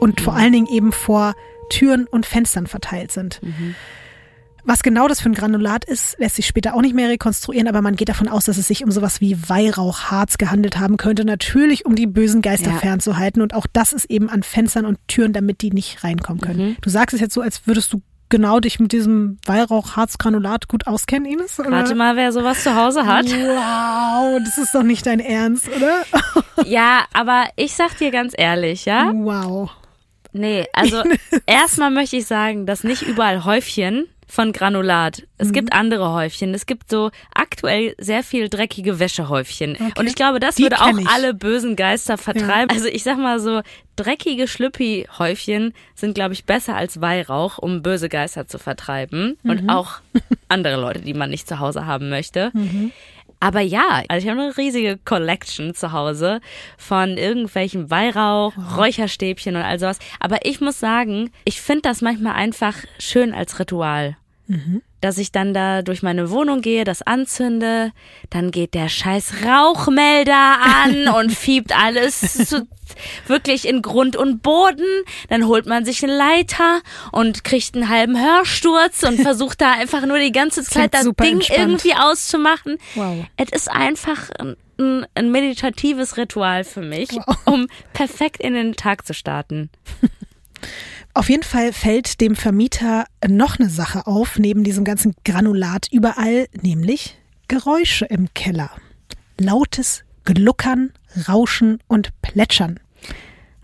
und vor allen Dingen eben vor Türen und Fenstern verteilt sind. Was genau das für ein Granulat ist, lässt sich später auch nicht mehr rekonstruieren, aber man geht davon aus, dass es sich um sowas wie Weihrauchharz gehandelt haben könnte. Natürlich, um die bösen Geister Ja. fernzuhalten. Und auch das ist eben an Fenstern und Türen, damit die nicht reinkommen können. Du sagst es jetzt so, als würdest du genau dich mit diesem Weihrauchharzgranulat gut auskennen, Ines? Oder? Warte mal, wer sowas zu Hause hat. Wow, das ist doch nicht dein Ernst, oder? ja, aber ich sag dir ganz ehrlich, ja? Wow. Nee, also erstmal möchte ich sagen, dass nicht überall Häufchen von Granulat. Es gibt andere Häufchen. Es gibt so aktuell sehr viel dreckige Wäschehäufchen. Und ich glaube, das Die würde auch ich. alle bösen Geister vertreiben. Also ich sag mal so, dreckige Schlüppi-Häufchen sind, glaube ich, besser als Weihrauch, um böse Geister zu vertreiben. Und auch andere Leute, die man nicht zu Hause haben möchte. Aber ja, also ich habe eine riesige Collection zu Hause von irgendwelchen Weihrauch, Räucherstäbchen und all sowas. Aber ich muss sagen, ich finde das manchmal einfach schön als Ritual. Dass ich dann da durch meine Wohnung gehe, das anzünde, dann geht der scheiß Rauchmelder an und fiebt alles zu wirklich in Grund und Boden. Dann holt man sich einen Leiter und kriegt einen halben Hörsturz und versucht da einfach nur die ganze Zeit das Ding entspannt. irgendwie auszumachen. Wow. Es ist einfach ein, ein meditatives Ritual für mich, wow. um perfekt in den Tag zu starten. Auf jeden Fall fällt dem Vermieter noch eine Sache auf, neben diesem ganzen Granulat überall, nämlich Geräusche im Keller. Lautes Gluckern, Rauschen und Plätschern.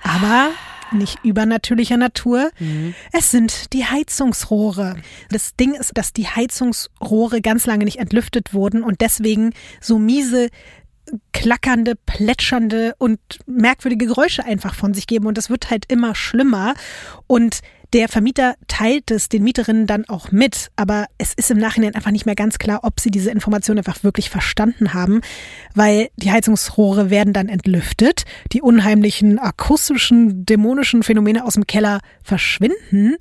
Aber nicht übernatürlicher Natur. Mhm. Es sind die Heizungsrohre. Das Ding ist, dass die Heizungsrohre ganz lange nicht entlüftet wurden und deswegen so miese klackernde, plätschernde und merkwürdige Geräusche einfach von sich geben. Und das wird halt immer schlimmer. Und der Vermieter teilt es den Mieterinnen dann auch mit, aber es ist im Nachhinein einfach nicht mehr ganz klar, ob sie diese Information einfach wirklich verstanden haben, weil die Heizungsrohre werden dann entlüftet, die unheimlichen akustischen, dämonischen Phänomene aus dem Keller verschwinden.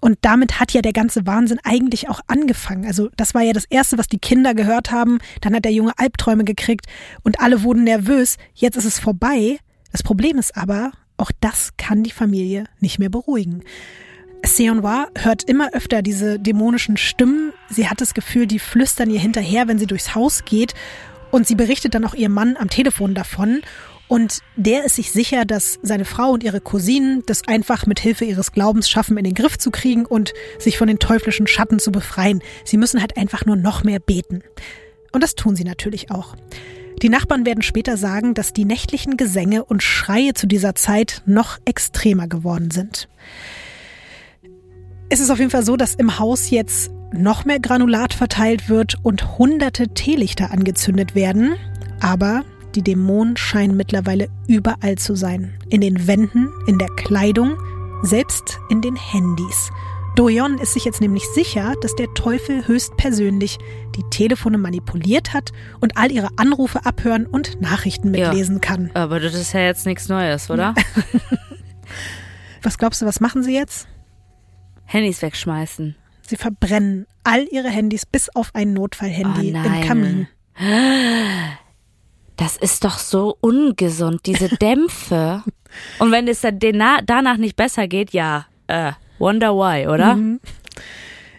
Und damit hat ja der ganze Wahnsinn eigentlich auch angefangen. Also das war ja das Erste, was die Kinder gehört haben. Dann hat der Junge Albträume gekriegt und alle wurden nervös. Jetzt ist es vorbei. Das Problem ist aber, auch das kann die Familie nicht mehr beruhigen. Seonwa hört immer öfter diese dämonischen Stimmen. Sie hat das Gefühl, die flüstern ihr hinterher, wenn sie durchs Haus geht. Und sie berichtet dann auch ihrem Mann am Telefon davon. Und der ist sich sicher, dass seine Frau und ihre Cousinen das einfach mit Hilfe ihres Glaubens schaffen, in den Griff zu kriegen und sich von den teuflischen Schatten zu befreien. Sie müssen halt einfach nur noch mehr beten. Und das tun sie natürlich auch. Die Nachbarn werden später sagen, dass die nächtlichen Gesänge und Schreie zu dieser Zeit noch extremer geworden sind. Es ist auf jeden Fall so, dass im Haus jetzt noch mehr Granulat verteilt wird und hunderte Teelichter angezündet werden. Aber die Dämonen scheinen mittlerweile überall zu sein. In den Wänden, in der Kleidung, selbst in den Handys. Doyon ist sich jetzt nämlich sicher, dass der Teufel höchstpersönlich die Telefone manipuliert hat und all ihre Anrufe abhören und Nachrichten mitlesen ja, kann. Aber das ist ja jetzt nichts Neues, oder? was glaubst du, was machen sie jetzt? Handys wegschmeißen. Sie verbrennen all ihre Handys bis auf ein Notfallhandy oh im Kamin. Das ist doch so ungesund, diese Dämpfe. Und wenn es dann danach nicht besser geht, ja, äh, wonder why, oder? Mhm.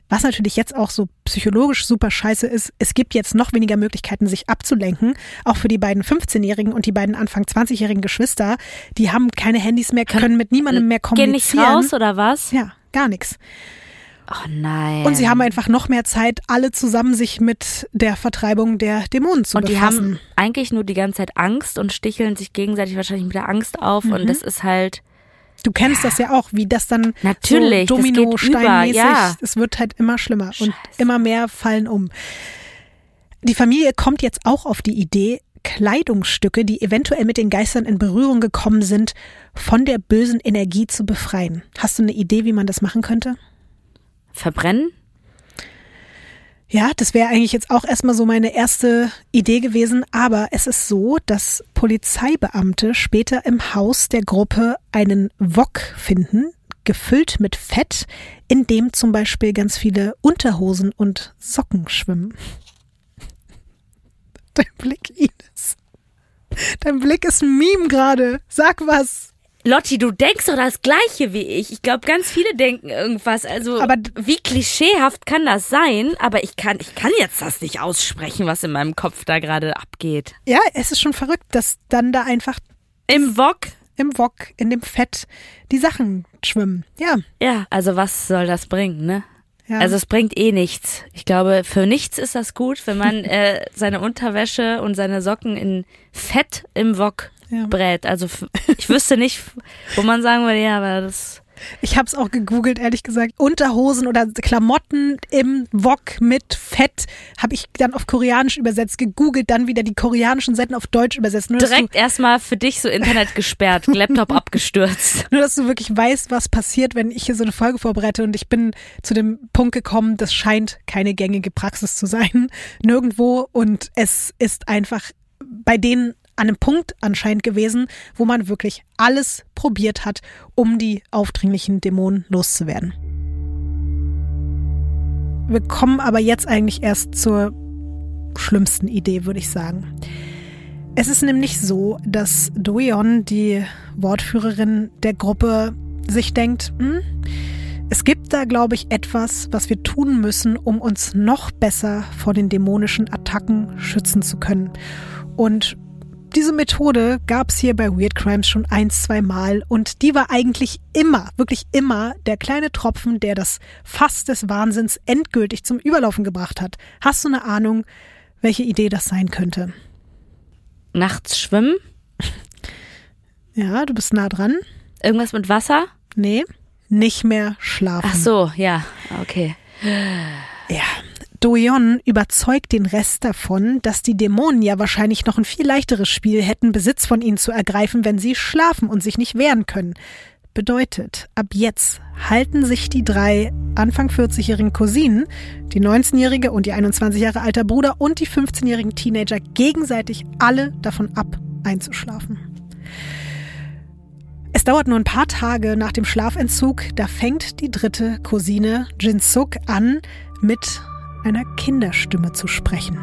Was natürlich jetzt auch so psychologisch super scheiße ist, es gibt jetzt noch weniger Möglichkeiten, sich abzulenken. Auch für die beiden 15-Jährigen und die beiden Anfang 20-jährigen Geschwister. Die haben keine Handys mehr, können mit niemandem mehr kommunizieren. Gehen nicht raus oder was? Ja, gar nichts. Oh nein. Und sie haben einfach noch mehr Zeit, alle zusammen sich mit der Vertreibung der Dämonen zu und befassen. Und die haben eigentlich nur die ganze Zeit Angst und sticheln sich gegenseitig wahrscheinlich mit der Angst auf. Mhm. Und das ist halt. Du kennst das ja auch, wie das dann Natürlich, so Domino-Steinmäßig, ja. es wird halt immer schlimmer Scheiße. und immer mehr fallen um. Die Familie kommt jetzt auch auf die Idee, Kleidungsstücke, die eventuell mit den Geistern in Berührung gekommen sind, von der bösen Energie zu befreien. Hast du eine Idee, wie man das machen könnte? Verbrennen? Ja, das wäre eigentlich jetzt auch erstmal so meine erste Idee gewesen, aber es ist so, dass Polizeibeamte später im Haus der Gruppe einen Wok finden, gefüllt mit Fett, in dem zum Beispiel ganz viele Unterhosen und Socken schwimmen. Dein Blick, Ines. Dein Blick ist ein Meme gerade. Sag was. Lotti, du denkst doch das Gleiche wie ich. Ich glaube, ganz viele denken irgendwas. Also, aber wie klischeehaft kann das sein? Aber ich kann, ich kann jetzt das nicht aussprechen, was in meinem Kopf da gerade abgeht. Ja, es ist schon verrückt, dass dann da einfach im Wok, im Wok, in dem Fett die Sachen schwimmen. Ja. Ja, also was soll das bringen, ne? Ja. Also es bringt eh nichts. Ich glaube, für nichts ist das gut, wenn man äh, seine Unterwäsche und seine Socken in Fett im Wok ja. brät. Also ich wüsste nicht, wo man sagen würde, ja, aber das. Ich habe es auch gegoogelt, ehrlich gesagt. Unterhosen oder Klamotten im Wok mit Fett habe ich dann auf Koreanisch übersetzt, gegoogelt, dann wieder die koreanischen Seiten auf Deutsch übersetzt. Nur, Direkt erstmal für dich so Internet gesperrt, Laptop abgestürzt. Nur, dass du wirklich weißt, was passiert, wenn ich hier so eine Folge vorbereite und ich bin zu dem Punkt gekommen, das scheint keine gängige Praxis zu sein. Nirgendwo und es ist einfach bei denen an einem Punkt anscheinend gewesen, wo man wirklich alles probiert hat, um die aufdringlichen Dämonen loszuwerden. Wir kommen aber jetzt eigentlich erst zur schlimmsten Idee, würde ich sagen. Es ist nämlich so, dass Doeon, die Wortführerin der Gruppe, sich denkt, hm, es gibt da, glaube ich, etwas, was wir tun müssen, um uns noch besser vor den dämonischen Attacken schützen zu können. Und diese Methode gab es hier bei Weird Crimes schon ein, zwei Mal und die war eigentlich immer, wirklich immer der kleine Tropfen, der das Fass des Wahnsinns endgültig zum Überlaufen gebracht hat. Hast du eine Ahnung, welche Idee das sein könnte? Nachts schwimmen? Ja, du bist nah dran. Irgendwas mit Wasser? Nee, nicht mehr schlafen. Ach so, ja, okay. Ja, Doyon überzeugt den Rest davon, dass die Dämonen ja wahrscheinlich noch ein viel leichteres Spiel hätten, Besitz von ihnen zu ergreifen, wenn sie schlafen und sich nicht wehren können. Bedeutet, ab jetzt halten sich die drei Anfang 40-jährigen Cousinen, die 19-jährige und die 21 Jahre alter Bruder und die 15-jährigen Teenager gegenseitig alle davon ab, einzuschlafen. Es dauert nur ein paar Tage nach dem Schlafentzug, da fängt die dritte Cousine Jin Suk an, mit einer Kinderstimme zu sprechen.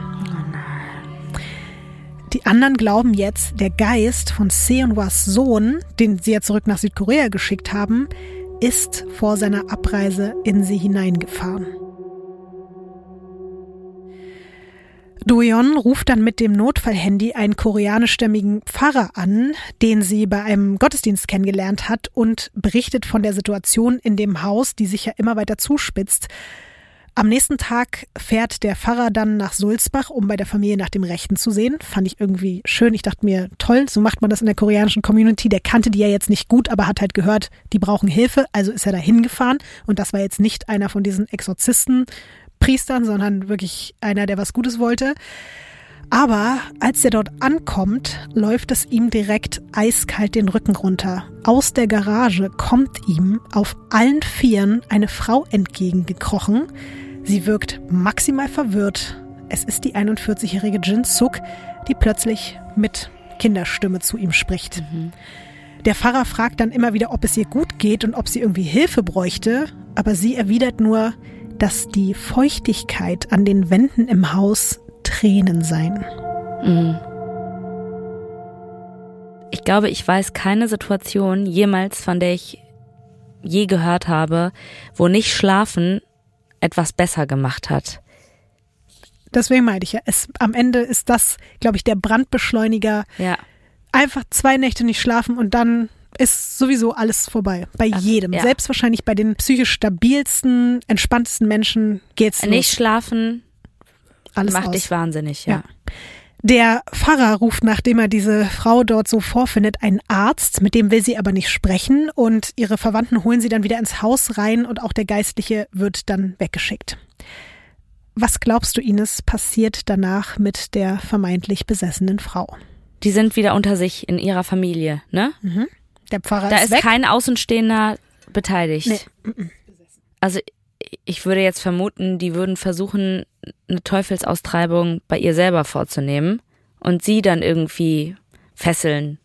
Die anderen glauben jetzt, der Geist von Seonwas Sohn, den sie ja zurück nach Südkorea geschickt haben, ist vor seiner Abreise in sie hineingefahren. Doyon ruft dann mit dem Notfallhandy einen koreanischstämmigen Pfarrer an, den sie bei einem Gottesdienst kennengelernt hat und berichtet von der Situation in dem Haus, die sich ja immer weiter zuspitzt. Am nächsten Tag fährt der Pfarrer dann nach Sulzbach, um bei der Familie nach dem Rechten zu sehen. Fand ich irgendwie schön. Ich dachte mir, toll, so macht man das in der koreanischen Community. Der kannte die ja jetzt nicht gut, aber hat halt gehört, die brauchen Hilfe. Also ist er da hingefahren. Und das war jetzt nicht einer von diesen Exorzisten, Priestern, sondern wirklich einer, der was Gutes wollte. Aber als er dort ankommt, läuft es ihm direkt eiskalt den Rücken runter. Aus der Garage kommt ihm auf allen Vieren eine Frau entgegengekrochen, Sie wirkt maximal verwirrt. Es ist die 41-jährige Jin Suk, die plötzlich mit Kinderstimme zu ihm spricht. Mhm. Der Pfarrer fragt dann immer wieder, ob es ihr gut geht und ob sie irgendwie Hilfe bräuchte, aber sie erwidert nur, dass die Feuchtigkeit an den Wänden im Haus Tränen seien. Mhm. Ich glaube, ich weiß keine Situation jemals, von der ich je gehört habe, wo nicht Schlafen etwas besser gemacht hat. Deswegen meinte ich ja, es, am Ende ist das, glaube ich, der Brandbeschleuniger. Ja. Einfach zwei Nächte nicht schlafen und dann ist sowieso alles vorbei. Bei Ach, jedem. Ja. Selbst wahrscheinlich bei den psychisch stabilsten, entspanntesten Menschen geht's Nicht los. schlafen alles macht aus. dich wahnsinnig, ja. ja. Der Pfarrer ruft, nachdem er diese Frau dort so vorfindet, einen Arzt, mit dem will sie aber nicht sprechen und ihre Verwandten holen sie dann wieder ins Haus rein und auch der Geistliche wird dann weggeschickt. Was glaubst du, Ines, passiert danach mit der vermeintlich besessenen Frau? Die sind wieder unter sich in ihrer Familie, ne? Mhm. Der Pfarrer da ist, ist kein Außenstehender beteiligt. Nee. Also ich würde jetzt vermuten, die würden versuchen, eine Teufelsaustreibung bei ihr selber vorzunehmen und sie dann irgendwie fesseln.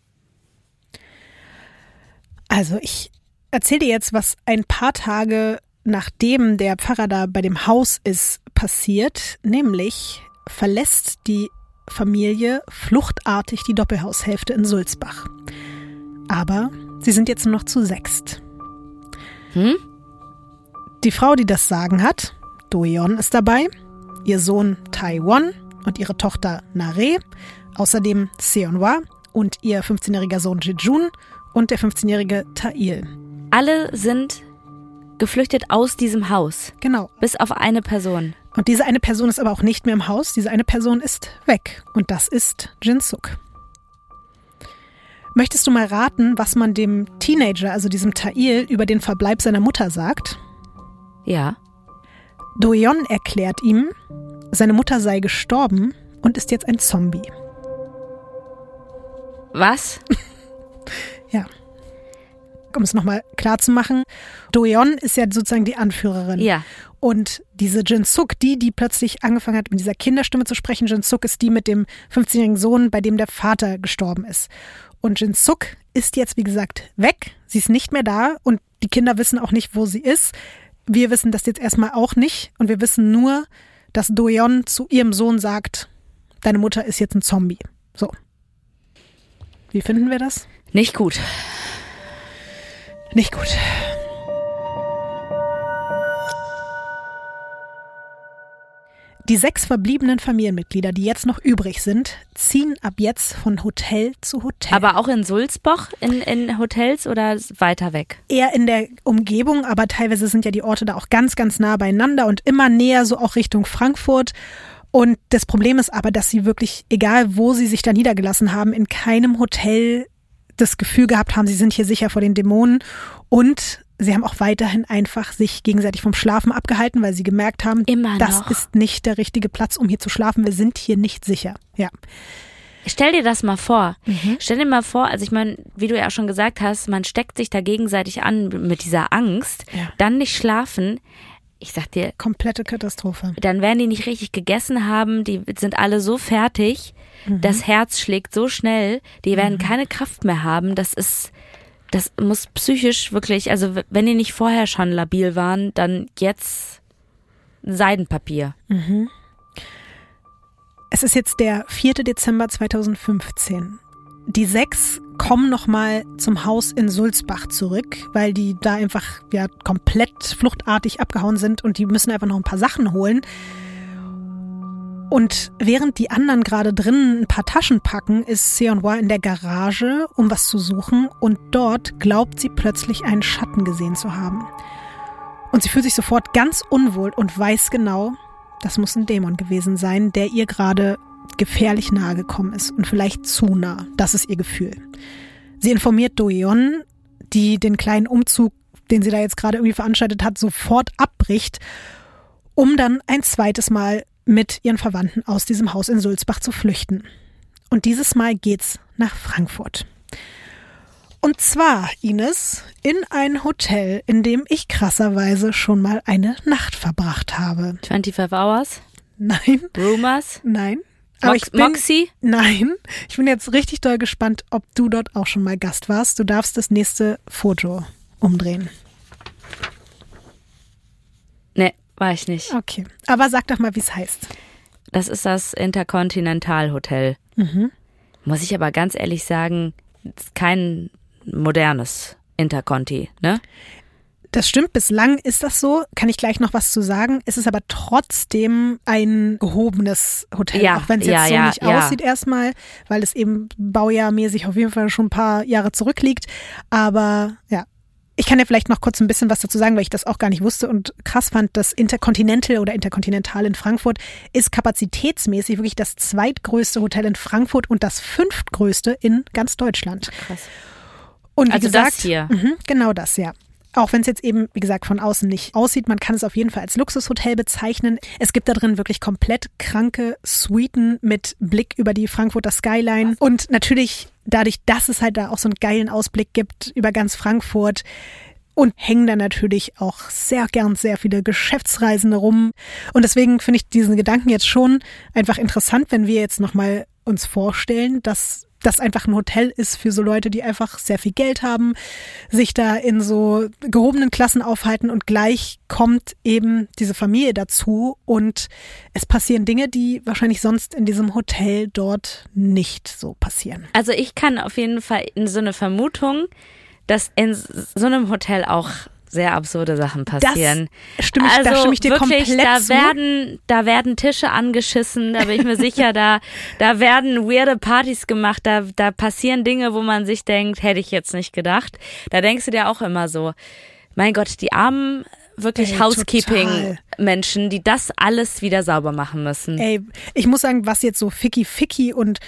Also ich erzähle dir jetzt, was ein paar Tage nachdem der Pfarrer da bei dem Haus ist, passiert. Nämlich verlässt die Familie fluchtartig die Doppelhaushälfte in Sulzbach. Aber sie sind jetzt nur noch zu sechst. Hm? Die Frau, die das Sagen hat, Doyeon, ist dabei, ihr Sohn Taiwan und ihre Tochter Nare, außerdem Seonwa und ihr 15-jähriger Sohn Jejun und der 15-jährige Tail. Alle sind geflüchtet aus diesem Haus. Genau. Bis auf eine Person. Und diese eine Person ist aber auch nicht mehr im Haus. Diese eine Person ist weg. Und das ist Jinsuk. Möchtest du mal raten, was man dem Teenager, also diesem Tail, über den Verbleib seiner Mutter sagt? Ja. Doyon erklärt ihm, seine Mutter sei gestorben und ist jetzt ein Zombie. Was? ja. Um es nochmal klar zu machen, Doyon ist ja sozusagen die Anführerin. Ja. Und diese Jin Suk, die, die plötzlich angefangen hat, mit dieser Kinderstimme zu sprechen, Jin Suk ist die mit dem 15-jährigen Sohn, bei dem der Vater gestorben ist. Und Jin Suk ist jetzt, wie gesagt, weg. Sie ist nicht mehr da und die Kinder wissen auch nicht, wo sie ist. Wir wissen das jetzt erstmal auch nicht und wir wissen nur, dass Doyon zu ihrem Sohn sagt, deine Mutter ist jetzt ein Zombie. So. Wie finden wir das? Nicht gut. Nicht gut. Die sechs verbliebenen Familienmitglieder, die jetzt noch übrig sind, ziehen ab jetzt von Hotel zu Hotel. Aber auch in Sulzboch in, in Hotels oder weiter weg? Eher in der Umgebung, aber teilweise sind ja die Orte da auch ganz, ganz nah beieinander und immer näher so auch Richtung Frankfurt. Und das Problem ist aber, dass sie wirklich, egal wo sie sich da niedergelassen haben, in keinem Hotel das Gefühl gehabt haben, sie sind hier sicher vor den Dämonen. Und sie haben auch weiterhin einfach sich gegenseitig vom Schlafen abgehalten, weil sie gemerkt haben, Immer das ist nicht der richtige Platz, um hier zu schlafen. Wir sind hier nicht sicher. Ja. Stell dir das mal vor. Mhm. Stell dir mal vor, also ich meine, wie du ja auch schon gesagt hast, man steckt sich da gegenseitig an mit dieser Angst, Ja. dann nicht schlafen. Ich sag dir, Komplette Katastrophe. dann werden die nicht richtig gegessen haben, die sind alle so fertig, das Herz schlägt so schnell, die werden keine Kraft mehr haben. Das ist, das muss psychisch wirklich, also wenn die nicht vorher schon labil waren, dann jetzt Seidenpapier. Es ist jetzt der 4. Dezember 2015. Die sechs kommen nochmal zum Haus in Sulzbach zurück, weil die da einfach ja komplett fluchtartig abgehauen sind und die müssen einfach noch ein paar Sachen holen. Und während die anderen gerade drinnen ein paar Taschen packen, ist Seonhwa in der Garage, um was zu suchen und dort glaubt sie plötzlich einen Schatten gesehen zu haben. Und sie fühlt sich sofort ganz unwohl und weiß genau, das muss ein Dämon gewesen sein, der ihr gerade gefährlich nahe gekommen ist und vielleicht zu nah. Das ist ihr Gefühl. Sie informiert Doyeon, die den kleinen Umzug, den sie da jetzt gerade irgendwie veranstaltet hat, sofort abbricht, um dann ein zweites Mal mit ihren Verwandten aus diesem Haus in Sulzbach zu flüchten. Und dieses Mal geht's nach Frankfurt. Und zwar, Ines, in ein Hotel, in dem ich krasserweise schon mal eine Nacht verbracht habe. 25 Hours, Nein, Rumors, nein. Aber Mox ich bin, Moxie. Nein, ich bin jetzt richtig doll gespannt, ob du dort auch schon mal Gast warst. Du darfst das nächste Foto umdrehen. Nee, war ich nicht. Okay, aber sag doch mal, wie es heißt. Das ist das Intercontinental Hotel. Mhm. Muss ich aber ganz ehrlich sagen, ist kein modernes Interconti, ne? Das stimmt, bislang ist das so. Kann ich gleich noch was zu sagen. Es ist aber trotzdem ein gehobenes Hotel, Ja, auch wenn es jetzt ja, so ja, nicht aussieht erstmal, weil es eben baujahrmäßig auf jeden Fall schon ein paar Jahre zurückliegt. Aber ja, ich kann ja vielleicht noch kurz ein bisschen was dazu sagen, weil ich das auch gar nicht wusste und krass fand, das Intercontinental oder Intercontinental in Frankfurt ist kapazitätsmäßig wirklich das zweitgrößte Hotel in Frankfurt und das fünftgrößte in ganz Deutschland. Krass. Und wie Also gesagt, das hier. Mhm, genau das, ja. Auch wenn es jetzt eben, wie gesagt, von außen nicht aussieht, man kann es auf jeden Fall als Luxushotel bezeichnen. Es gibt da drin wirklich komplett kranke Suiten mit Blick über die Frankfurter Skyline. Und natürlich dadurch, dass es halt da auch so einen geilen Ausblick gibt über ganz Frankfurt. Und hängen da natürlich auch sehr gern sehr viele Geschäftsreisende rum. Und deswegen finde ich diesen Gedanken jetzt schon einfach interessant, wenn wir jetzt nochmal uns vorstellen, dass das einfach ein Hotel ist für so Leute, die einfach sehr viel Geld haben, sich da in so gehobenen Klassen aufhalten und gleich kommt eben diese Familie dazu und es passieren Dinge, die wahrscheinlich sonst in diesem Hotel dort nicht so passieren. Also ich kann auf jeden Fall in so eine Vermutung, dass in so einem Hotel auch sehr absurde Sachen passieren. stimme ich- da also stimme ich dir wirklich, komplett da zu. werden, da werden Tische angeschissen, da bin ich mir sicher, da, da werden weirde Partys gemacht, da, da passieren Dinge, wo man sich denkt, hätte ich jetzt nicht gedacht. Da denkst du dir auch immer so, mein Gott, die armen wirklich Housekeeping-Menschen, die das alles wieder sauber machen müssen. Ey, ich muss sagen, was jetzt so Ficky Ficky und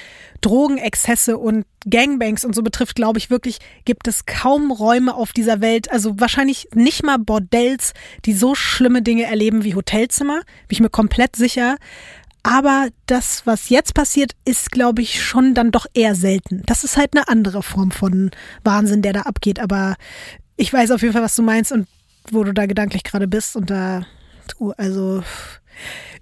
Drogenexzesse und Gangbangs und so betrifft, glaube ich wirklich, gibt es kaum Räume auf dieser Welt, also wahrscheinlich nicht mal Bordells, die so schlimme Dinge erleben wie Hotelzimmer, bin ich mir komplett sicher. Aber das, was jetzt passiert, ist, glaube ich, schon dann doch eher selten. Das ist halt eine andere Form von Wahnsinn, der da abgeht. Aber ich weiß auf jeden Fall, was du meinst und wo du da gedanklich gerade bist. Und da, du, also,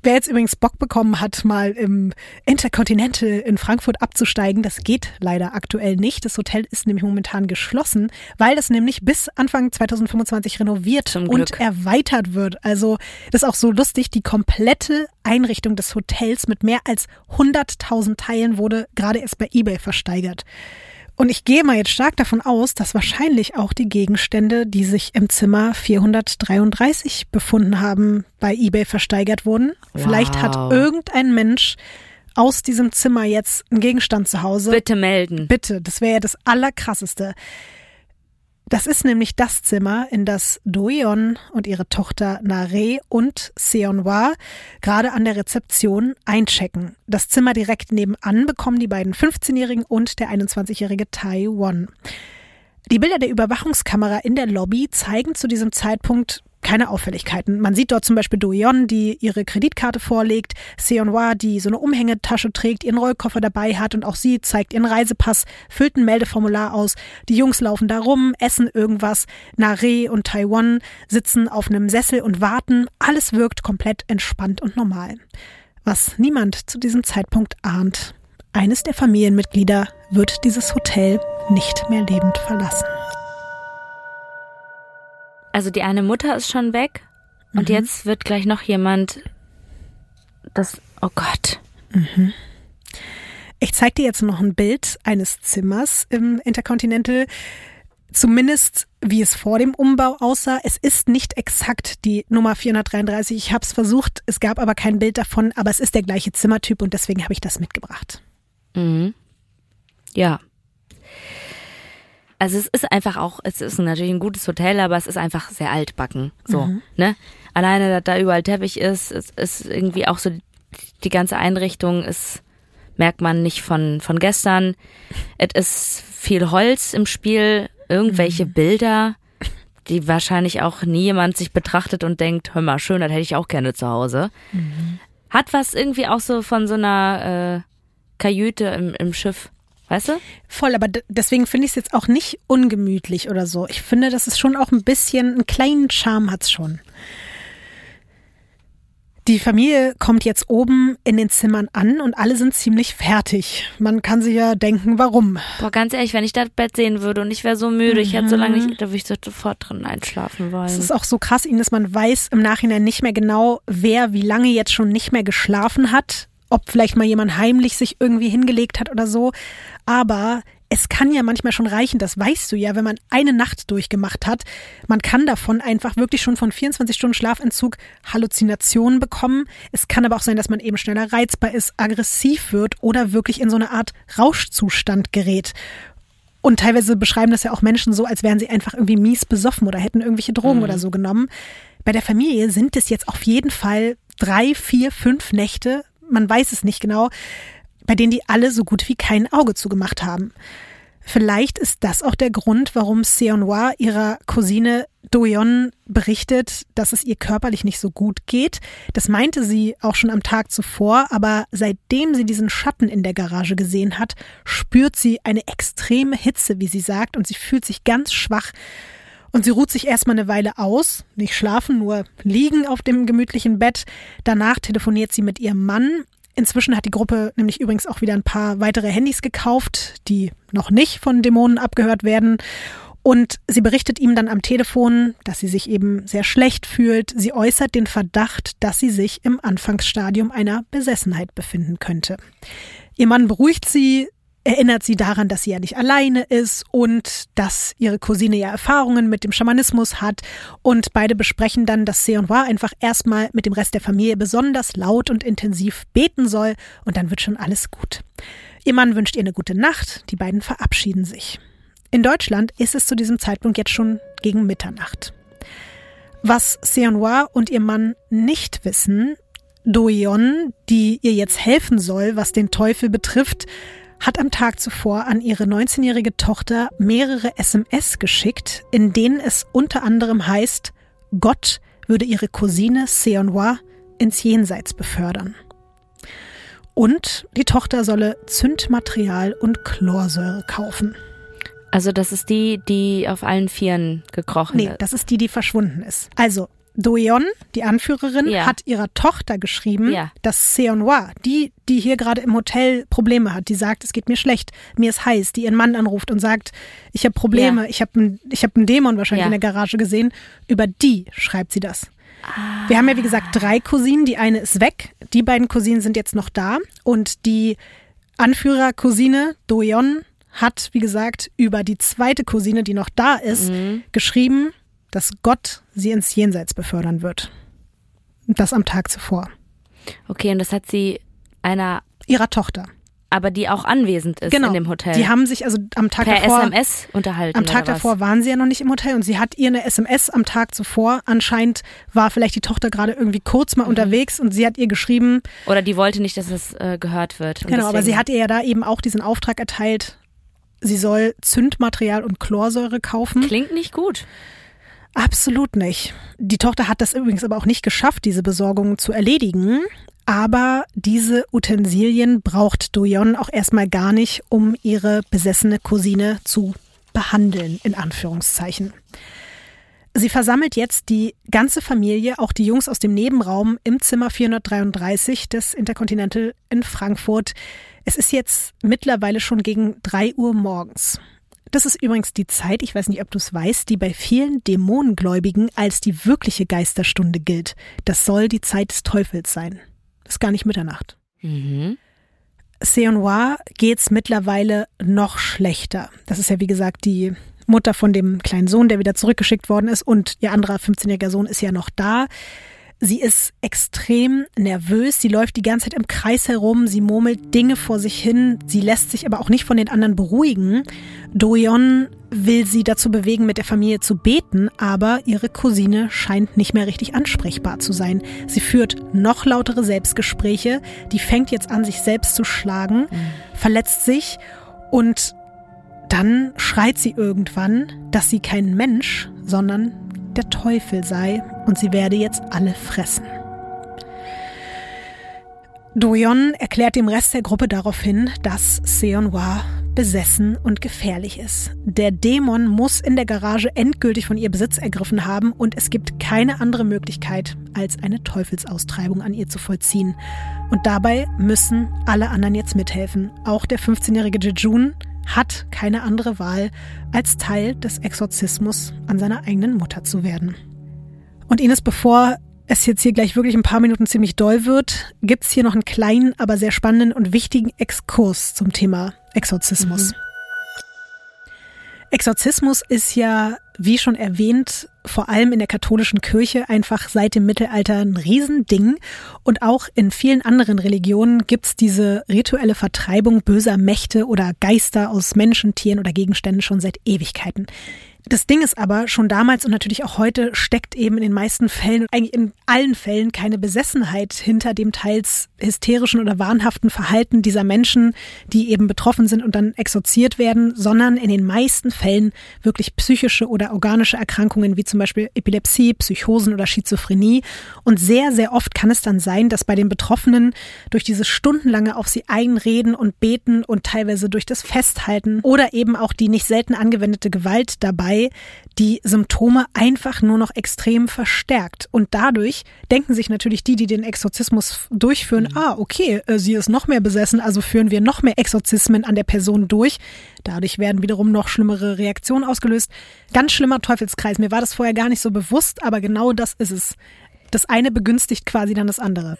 wer jetzt übrigens Bock bekommen hat, mal im Intercontinental in Frankfurt abzusteigen, das geht leider aktuell nicht. Das Hotel ist nämlich momentan geschlossen, weil das nämlich bis Anfang 2025 renoviert und erweitert wird. Also, das ist auch so lustig. Die komplette Einrichtung des Hotels mit mehr als 100.000 Teilen wurde gerade erst bei eBay versteigert. Und ich gehe mal jetzt stark davon aus, dass wahrscheinlich auch die Gegenstände, die sich im Zimmer 433 befunden haben, bei eBay versteigert wurden. Wow. Vielleicht hat irgendein Mensch aus diesem Zimmer jetzt einen Gegenstand zu Hause. Bitte melden. Bitte, das wäre ja das Allerkrasseste. Das ist nämlich das Zimmer, in das Doyeon und ihre Tochter Nare und Seonwa gerade an der Rezeption einchecken. Das Zimmer direkt nebenan bekommen die beiden 15-Jährigen und der 21-jährige Taiwan. Die Bilder der Überwachungskamera in der Lobby zeigen zu diesem Zeitpunkt keine Auffälligkeiten. Man sieht dort zum Beispiel Doyeon, die ihre Kreditkarte vorlegt, Seonwa, die so eine Umhängetasche trägt, ihren Rollkoffer dabei hat und auch sie zeigt ihren Reisepass, füllt ein Meldeformular aus. Die Jungs laufen da rum, essen irgendwas. Nare und Taiwan sitzen auf einem Sessel und warten. Alles wirkt komplett entspannt und normal. Was niemand zu diesem Zeitpunkt ahnt. Eines der Familienmitglieder wird dieses Hotel nicht mehr lebend verlassen. Also die eine Mutter ist schon weg und Mhm. jetzt wird gleich noch jemand das oh Gott. Ich zeige dir jetzt noch ein Bild eines Zimmers im Intercontinental. Zumindest wie es vor dem Umbau aussah. Es ist nicht exakt die Nummer 433. Ich habe es versucht, es gab aber kein Bild davon, aber es ist der gleiche Zimmertyp und deswegen habe ich das mitgebracht. Mhm. Ja. Also es ist einfach auch, es ist natürlich ein gutes Hotel, aber es ist einfach sehr altbacken. So, ne? Alleine, dass da überall Teppich ist, es ist irgendwie auch so, die ganze Einrichtung ist, merkt man nicht von, von gestern. Es ist viel Holz im Spiel, irgendwelche Bilder, die wahrscheinlich auch nie jemand sich betrachtet und denkt, hör mal, schön, das hätte ich auch gerne zu Hause. Hat was irgendwie auch so von so einer äh, Kajüte im, im Schiff. Weißt du? Voll, aber deswegen finde ich es jetzt auch nicht ungemütlich oder so. Ich finde, das ist schon auch ein bisschen, einen kleinen Charme hat's schon. Die Familie kommt jetzt oben in den Zimmern an und alle sind ziemlich fertig. Man kann sich ja denken, warum. Boah, ganz ehrlich, wenn ich das Bett sehen würde und ich wäre so müde, ich hätte so lange nicht, da würde ich so sofort drin einschlafen Es wollen. ist auch so krass, ihnen, dass man weiß im Nachhinein nicht mehr genau, wer wie lange jetzt schon nicht mehr geschlafen hat. Ob vielleicht mal jemand heimlich sich irgendwie hingelegt hat oder so. Aber es kann ja manchmal schon reichen, das weißt du ja, wenn man eine Nacht durchgemacht hat. Man kann davon einfach wirklich schon von 24 Stunden Schlafentzug Halluzinationen bekommen. Es kann aber auch sein, dass man eben schneller reizbar ist, aggressiv wird oder wirklich in so eine Art Rauschzustand gerät. Und teilweise beschreiben das ja auch Menschen so, als wären sie einfach irgendwie mies besoffen oder hätten irgendwelche Drogen oder so genommen. Bei der Familie sind es jetzt auf jeden Fall drei, vier, fünf Nächte, man weiß es nicht genau, bei denen die alle so gut wie kein Auge zugemacht haben. Vielleicht ist das auch der Grund, warum Seonwa ihrer Cousine Doyeon berichtet, dass es ihr körperlich nicht so gut geht. Das meinte sie auch schon am Tag zuvor, aber seitdem sie diesen Schatten in der Garage gesehen hat, spürt sie eine extreme Hitze, wie sie sagt, und sie fühlt sich ganz schwach. Und sie ruht sich erstmal eine Weile aus, nicht schlafen, nur liegen auf dem gemütlichen Bett. Danach telefoniert sie mit ihrem Mann. Inzwischen hat die Gruppe nämlich übrigens auch wieder ein paar weitere Handys gekauft, die noch nicht von Dämonen abgehört werden. Und sie berichtet ihm dann am Telefon, dass sie sich eben sehr schlecht fühlt. Sie äußert den Verdacht, dass sie sich im Anfangsstadium einer Besessenheit befinden könnte. Ihr Mann beruhigt sie, erinnert sie daran, dass sie ja nicht alleine ist und dass ihre Cousine ja Erfahrungen mit dem Schamanismus hat. Und beide besprechen dann, dass Seonhwa einfach erstmal mit dem Rest der Familie besonders laut und intensiv beten soll und dann wird schon alles gut. Ihr Mann wünscht ihr eine gute Nacht, die beiden verabschieden sich. In Deutschland ist es zu diesem Zeitpunkt jetzt schon gegen Mitternacht. Was Seonhwa und ihr Mann nicht wissen, Doyeon, die ihr jetzt helfen soll, was den Teufel betrifft, hat am Tag zuvor an ihre 19-jährige Tochter mehrere SMS geschickt, in denen es unter anderem heißt, Gott würde ihre Cousine Seonhwa ins Jenseits befördern. Und die Tochter solle Zündmaterial und Chlorsäure kaufen. Also das ist die, die auf allen Vieren gekrochen Nee, ist. das ist die, die verschwunden ist. Also, Doyeon, die Anführerin, Ja. hat ihrer Tochter geschrieben, Ja. dass Seonhwa, die, die hier gerade im Hotel Probleme hat, die sagt, es geht mir schlecht, mir ist heiß, die ihren Mann anruft und sagt, ich habe Probleme, Ja. ich habe einen ich hab einen Dämon wahrscheinlich in der Garage gesehen, über die schreibt sie das. Ah. Wir haben ja, wie gesagt, drei Cousinen, die eine ist weg, die beiden Cousinen sind jetzt noch da und die Anführercousine Doyeon hat, wie gesagt, über die zweite Cousine, die noch da ist, Mhm. geschrieben, dass Gott sie ins Jenseits befördern wird. Und Das am Tag zuvor. Okay, und das hat sie einer, Ihrer Tochter. aber die auch anwesend ist Genau. in dem Hotel. Die haben sich also am Tag per davor. SMS unterhalten. Am Tag davor waren sie ja noch nicht im Hotel und sie hat ihr eine SMS am Tag zuvor. Anscheinend war vielleicht die Tochter gerade irgendwie kurz Mhm. mal unterwegs und sie hat ihr geschrieben, Oder die wollte nicht, dass es äh, gehört wird. Genau, aber sie hat ihr ja da eben auch diesen Auftrag erteilt, sie soll Zündmaterial und Chlorsäure kaufen. Klingt nicht gut. Absolut nicht. Die Tochter hat das übrigens aber auch nicht geschafft, diese Besorgung zu erledigen. Aber diese Utensilien braucht Doyon auch erstmal gar nicht, um ihre besessene Cousine zu behandeln, in Anführungszeichen. Sie versammelt jetzt die ganze Familie, auch die Jungs aus dem Nebenraum, im Zimmer 433 des Intercontinental in Frankfurt. Es ist jetzt mittlerweile schon gegen drei Uhr morgens. Das ist übrigens die Zeit, ich weiß nicht, ob du es weißt, die bei vielen Dämonengläubigen als die wirkliche Geisterstunde gilt. Das soll die Zeit des Teufels sein. Das ist gar nicht Mitternacht. Mhm. Seonhua geht's mittlerweile noch schlechter. Das ist ja, wie gesagt, die Mutter von dem kleinen Sohn, der wieder zurückgeschickt worden ist und ihr anderer 15-jähriger Sohn ist ja noch da. Sie ist extrem nervös, sie läuft die ganze Zeit im Kreis herum, sie murmelt Dinge vor sich hin, sie lässt sich aber auch nicht von den anderen beruhigen. Doyon will sie dazu bewegen, mit der Familie zu beten, aber ihre Cousine scheint nicht mehr richtig ansprechbar zu sein. Sie führt noch lautere Selbstgespräche, die fängt jetzt an, sich selbst zu schlagen, verletzt sich und dann schreit sie irgendwann, dass sie kein Mensch, sondern der Teufel sei und sie werde jetzt alle fressen. Doyon erklärt dem Rest der Gruppe daraufhin, dass Seonhwa besessen und gefährlich ist. Der Dämon muss in der Garage endgültig von ihr Besitz ergriffen haben und es gibt keine andere Möglichkeit, als eine Teufelsaustreibung an ihr zu vollziehen. Und dabei müssen alle anderen jetzt mithelfen. Auch der 15-jährige Jejun hat keine andere Wahl, als Teil des Exorzismus an seiner eigenen Mutter zu werden. Und Ines, bevor es jetzt hier gleich wirklich ein paar Minuten ziemlich doll wird, gibt's hier noch einen kleinen, aber sehr spannenden und wichtigen Exkurs zum Thema Exorzismus. Exorzismus ist ja, wie schon erwähnt, vor allem in der katholischen Kirche einfach seit dem Mittelalter ein Riesending. Und auch in vielen anderen Religionen gibt's diese rituelle Vertreibung böser Mächte oder Geister aus Menschen, Tieren oder Gegenständen schon seit Ewigkeiten. Das Ding ist aber, schon damals und natürlich auch heute steckt eben in den meisten Fällen, eigentlich in allen Fällen, keine Besessenheit hinter dem teils hysterischen oder wahnhaften Verhalten dieser Menschen, die eben betroffen sind und dann exorziert werden, sondern in den meisten Fällen wirklich psychische oder organische Erkrankungen wie zum Beispiel Epilepsie, Psychosen oder Schizophrenie. Und sehr, sehr oft kann es dann sein, dass bei den Betroffenen durch dieses stundenlange auf sie einreden und beten und teilweise durch das Festhalten oder eben auch die nicht selten angewendete Gewalt dabei die Symptome einfach nur noch extrem verstärkt. Und dadurch denken sich natürlich die, die den Exorzismus durchführen, ah, okay, äh, sie ist noch mehr besessen, also führen wir noch mehr Exorzismen an der Person durch. Dadurch werden wiederum noch schlimmere Reaktionen ausgelöst. Ganz schlimmer Teufelskreis. Mir war das vorher gar nicht so bewusst, aber genau das ist es. Das eine begünstigt quasi dann das andere.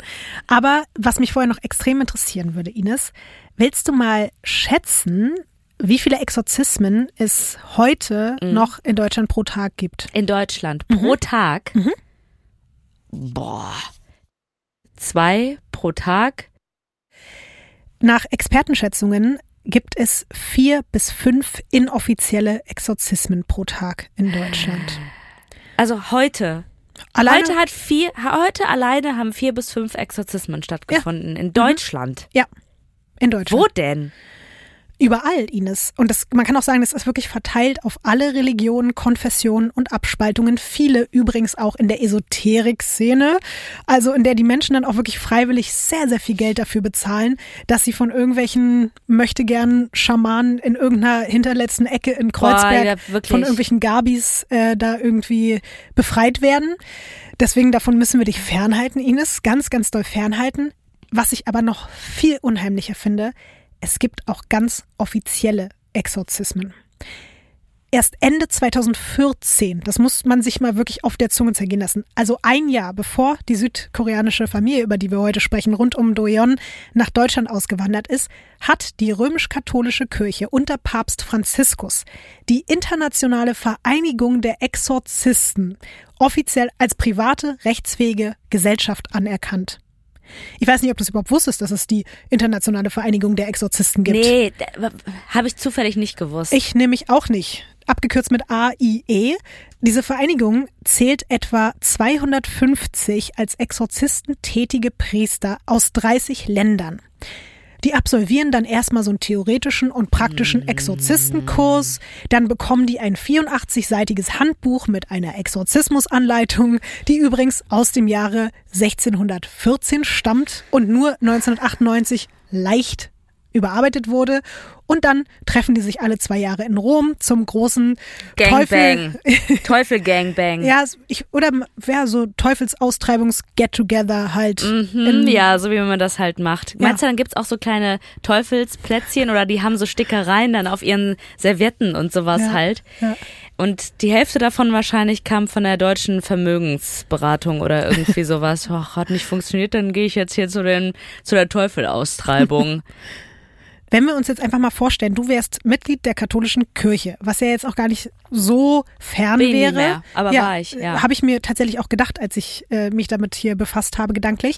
Aber was mich vorher noch extrem interessieren würde, Ines, willst du mal schätzen, wie viele Exorzismen es heute noch in Deutschland pro Tag gibt? In Deutschland Mhm. pro Tag. Boah. Zwei pro Tag. Nach Expertenschätzungen gibt es vier bis fünf inoffizielle Exorzismen pro Tag in Deutschland. Also heute. Alleine, Heute hat vier, heute alleine haben vier bis fünf Exorzismen stattgefunden in Deutschland. ja, in Deutschland. Wo denn? Überall, Ines. Und das, man kann auch sagen, das ist wirklich verteilt auf alle Religionen, Konfessionen und Abspaltungen. Viele übrigens auch in der Esoterik-Szene. Also in der die Menschen dann auch wirklich freiwillig sehr, sehr viel Geld dafür bezahlen, dass sie von irgendwelchen möchte gern Schamanen in irgendeiner hinterletzten Ecke in Kreuzberg ja, wirklich. von irgendwelchen Gabis äh, da irgendwie befreit werden. Deswegen davon müssen wir dich fernhalten, Ines. Ganz, ganz doll fernhalten. Was ich aber noch viel unheimlicher finde, es gibt auch ganz offizielle Exorzismen. erst Ende 2014, das muss man sich mal wirklich auf der Zunge zergehen lassen, also ein Jahr bevor die südkoreanische Familie, über die wir heute sprechen, rund um Doyon nach Deutschland ausgewandert ist, hat die römisch-katholische Kirche unter Papst Franziskus die internationale Vereinigung der Exorzisten offiziell als private, rechtsfähige Gesellschaft anerkannt. Ich weiß nicht, ob du es überhaupt wusstest, dass es die internationale Vereinigung der Exorzisten gibt. Nee, habe ich zufällig nicht gewusst. Ich nämlich auch nicht. Abgekürzt mit AIE. Diese Vereinigung zählt etwa 250 als Exorzisten tätige Priester aus 30 Ländern. Die absolvieren dann erstmal so einen theoretischen und praktischen Exorzistenkurs. Dann bekommen die ein 84-seitiges Handbuch mit einer Exorzismusanleitung, die übrigens aus dem Jahre 1614 stammt und nur 1998 leicht überarbeitet wurde. Und dann treffen die sich alle zwei Jahre in Rom zum großen Gangbang. Teufel. Teufel Gangbang. ja, ich, oder ja, so Teufelsaustreibungs-Get-Together halt. Mhm, ja, so wie man das halt macht. Ja. Meinst du, dann gibt's auch so kleine Teufelsplätzchen oder die haben so Stickereien dann auf ihren Servietten und sowas Ja, halt. ja. Und die Hälfte davon wahrscheinlich kam von der deutschen Vermögensberatung oder irgendwie sowas. Ach, hat nicht funktioniert, dann gehe ich jetzt hier zu, den, zu der Teufelaustreibung. Wenn wir uns jetzt einfach mal vorstellen, du wärst Mitglied der katholischen Kirche, was ja jetzt auch gar nicht so fern Bin wäre. mehr, aber war ich, ja. Habe ich mir tatsächlich auch gedacht, als ich äh, mich damit hier befasst habe, gedanklich.